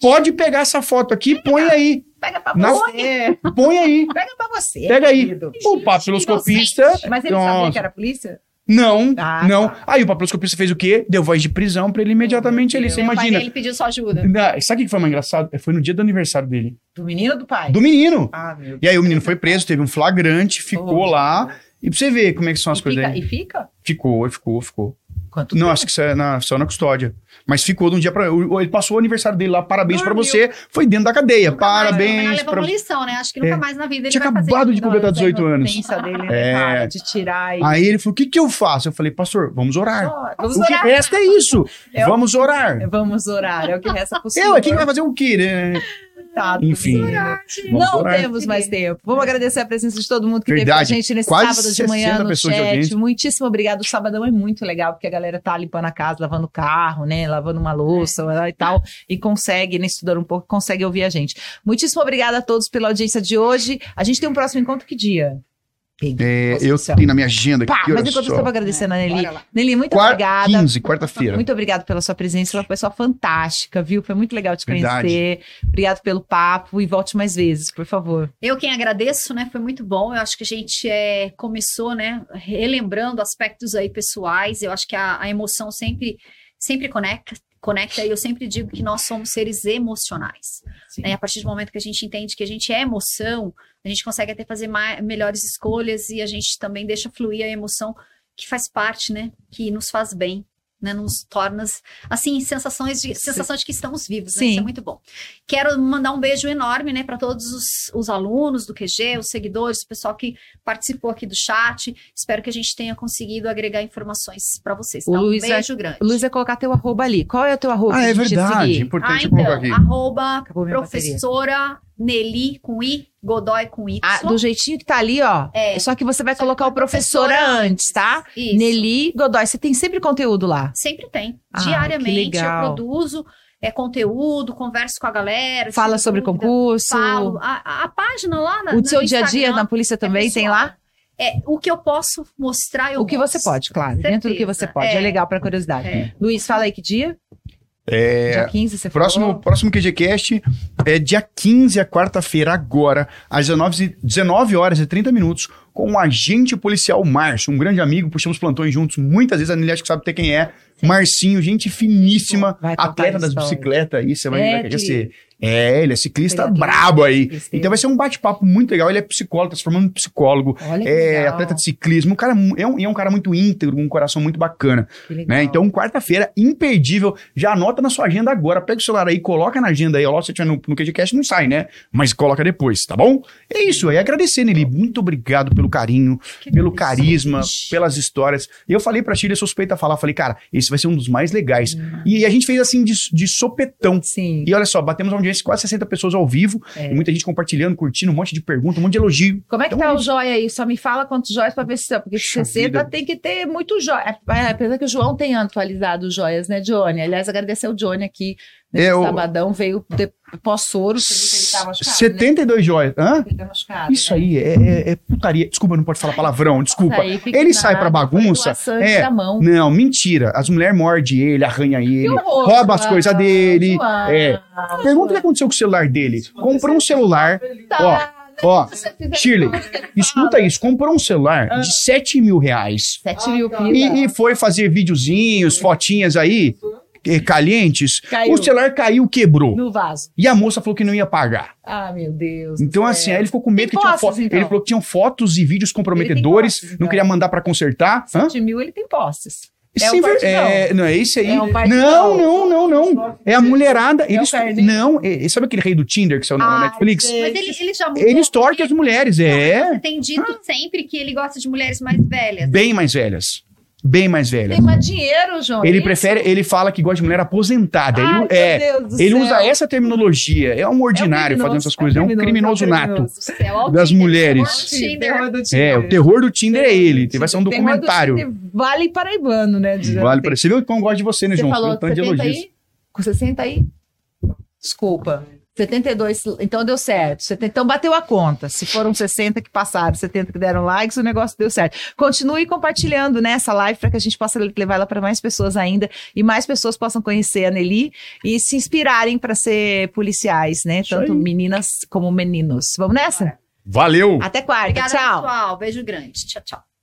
Pode pegar essa foto aqui, põe aí. Pega pra Na... você. Põe aí. Pega pra você. Pega aí. Querido. O papiloscopista. Mas ele nossa. sabia que era polícia? Não, ah, não. Tá. Aí o papiloscopista fez o quê? Deu voz de prisão pra ele imediatamente ali. Você imagina. ele pediu sua ajuda. Sabe o que foi mais engraçado? Foi no dia do aniversário dele. Do menino ou do pai? Do menino. Ah, meu Deus. E aí o menino foi preso, teve um flagrante, ficou oh, lá. E pra você ver como é que são as e coisas fica, aí. E fica? Ficou, ficou, ficou. Quanto Não, tempo? acho que isso é na, só na custódia. Mas ficou de um dia para Ele passou o aniversário dele lá, parabéns para você. Foi dentro da cadeia. Nunca parabéns. Mais, pra... lição, né? Acho que nunca é. mais na vida ele Tinha acabado de completar 18 anos. Dele, né, é. de tirar. E... Aí ele falou: o que, que eu faço? Eu falei, pastor, vamos orar. Vamos o orar. que resta é isso. É vamos orar. Vamos orar. É o que resta possível. Eu, quem vai fazer o quê, né? Coitado. Enfim. Não orar. temos mais tempo. Vamos agradecer a presença de todo mundo que Verdade. teve com a gente nesse Quase sábado de manhã no chat. Muitíssimo obrigado. O sabadão é muito legal, porque a galera tá limpando a casa, lavando o carro, né? Lavando uma louça é. e tal. E consegue, né, estudando um pouco, consegue ouvir a gente. Muitíssimo obrigada a todos pela audiência de hoje. A gente tem um próximo encontro que dia? É, eu tenho na minha agenda aqui. Pá, mas enquanto só. eu estava agradecendo a Nelly. Nelly, muito Quarta, obrigada. 15, quarta-feira. Muito obrigada pela sua presença. É uma pessoa fantástica, viu? Foi muito legal te Verdade. conhecer. Obrigado pelo papo e volte mais vezes, por favor. Eu quem agradeço, né? Foi muito bom. Eu acho que a gente é, começou, né? Relembrando aspectos aí pessoais. Eu acho que a, a emoção sempre, sempre conecta conecta e eu sempre digo que nós somos seres emocionais. Né? A partir do momento que a gente entende que a gente é emoção, a gente consegue até fazer mais, melhores escolhas e a gente também deixa fluir a emoção que faz parte, né? Que nos faz bem né, nos torna, assim, sensações de, sensação de que estamos vivos, né? Isso é muito bom. Quero mandar um beijo enorme, né, para todos os, os, alunos do QG, os seguidores, o pessoal que participou aqui do chat. Espero que a gente tenha conseguido agregar informações para vocês. Tá? Um beijo grande. O Luiz vai colocar teu arroba ali. Qual é o teu arroba? Ah, é verdade. Importante ah, então, aqui. arroba professora Nelly com I, Godoy com Y. Ah, do jeitinho que tá ali, ó. É. Só que você vai Só colocar o professora, professora antes, tá? Isso. Nelly Godoy. Você tem sempre conteúdo lá? Sempre tem. Ah, Diariamente eu produzo. é, conteúdo, converso com a galera. Fala sobre dúvida, concurso. Falo. A, a, página lá na, O seu dia a dia na polícia também é tem lá? É, o que eu posso mostrar, eu O que você pode, claro. Certeza. Dentro do que você pode. É, é legal para curiosidade. É. Luiz, fala aí que dia? É, dia 15, você próximo, falou? Próximo QGCast é dia 15, a quarta-feira, agora, às 19, 19 horas e 30 minutos, com o agente policial Márcio, um grande amigo, puxamos plantões juntos muitas vezes, a acho que sabe até quem é. Marcinho, gente finíssima, atleta das bicicletas aí, você vai, é, vai, ser é, ele é ciclista brabo aí. Então vai ser um bate-papo muito legal. Ele é psicólogo, tá se formando psicólogo. Olha é legal. atleta de ciclismo. Um cara, é, um, é um cara muito íntegro, com um coração muito bacana. Né? Então, quarta-feira, imperdível. Já anota na sua agenda agora. Pega o celular aí, coloca na agenda aí. Ó, se tiver no, no QGCast, não sai, né? Mas coloca depois, tá bom? É isso aí. Agradecer, Nelly. Muito obrigado pelo carinho, que pelo carisma, pelas histórias. E eu falei pra Chile, suspeita a falar. Falei, cara, esse vai ser um dos mais legais. Hum. E a gente fez assim de, de sopetão. Sim. E olha só, batemos um audiência quase 60 pessoas ao vivo, é. e muita gente compartilhando, curtindo, um monte de perguntas, um monte de elogio. Como é que então, tá é o joia aí? Só me fala quantos joias para ver se porque se 60 tem que ter muito joia. É, apesar que o João tem atualizado os joias, né, Johnny? Aliás, agradecer o Johnny aqui Nesse eu... sabadão veio pós-soro, ele tava machucado, 72 né? joias. Hã? Machucado, Isso né? aí é, é, é, putaria. Desculpa, não pode falar palavrão, desculpa. Ele sai pra bagunça. É, não, mentira. As mulheres mordem ele, arranha ele, horror, rouba as coisas dele. João, é. Pergunta o que aconteceu com o celular dele. Comprou um celular. Tá. Ó, Ó, Shirley, escuta isso. Comprou um celular de 7 mil reais. 7 mil e, e foi fazer videozinhos, fotinhas aí calientes, caiu. o celular caiu, quebrou. No vaso. E a moça falou que não ia pagar. Ah, meu Deus. Então, assim, aí ele ficou com medo tem que posses, tinha fotos. Então. Ele falou que tinham fotos e vídeos comprometedores, posses, então. não queria mandar para consertar. 7 mil ele tem posses. É, Sim, é, não, é esse aí. É um não, não, não, não. É a mulherada. É eles, não, é, sabe aquele rei do Tinder que saiu na Netflix? Mas ele, ele já mudou. Ele extorque as mulheres, é. Você tem dito ah. sempre que ele gosta de mulheres mais velhas. Bem mais velhas bem mais velha. Tem mais dinheiro, João. Ele isso? prefere, ele fala que gosta de mulher aposentada. Ai, ele é, ele céu. usa essa terminologia. É um ordinário é um fazendo essas coisas, é um criminoso, é um criminoso nato das mulheres. É, o terror do Tinder é ele. Vai ser um documentário. Vale paraibano, né? Vale para Você viu como gosta de você, né, João? Você falou tanto de elogios. Aí? Com 60 aí? Desculpa. 72, então deu certo. Então bateu a conta. Se foram 60 que passaram, 70 que deram likes, o negócio deu certo. Continue compartilhando né, essa live para que a gente possa levar ela para mais pessoas ainda e mais pessoas possam conhecer a Nelly e se inspirarem para ser policiais, né? Tanto meninas como meninos. Vamos nessa? Valeu! Até quarta. Obrigada, tchau. pessoal. Beijo grande. Tchau, tchau.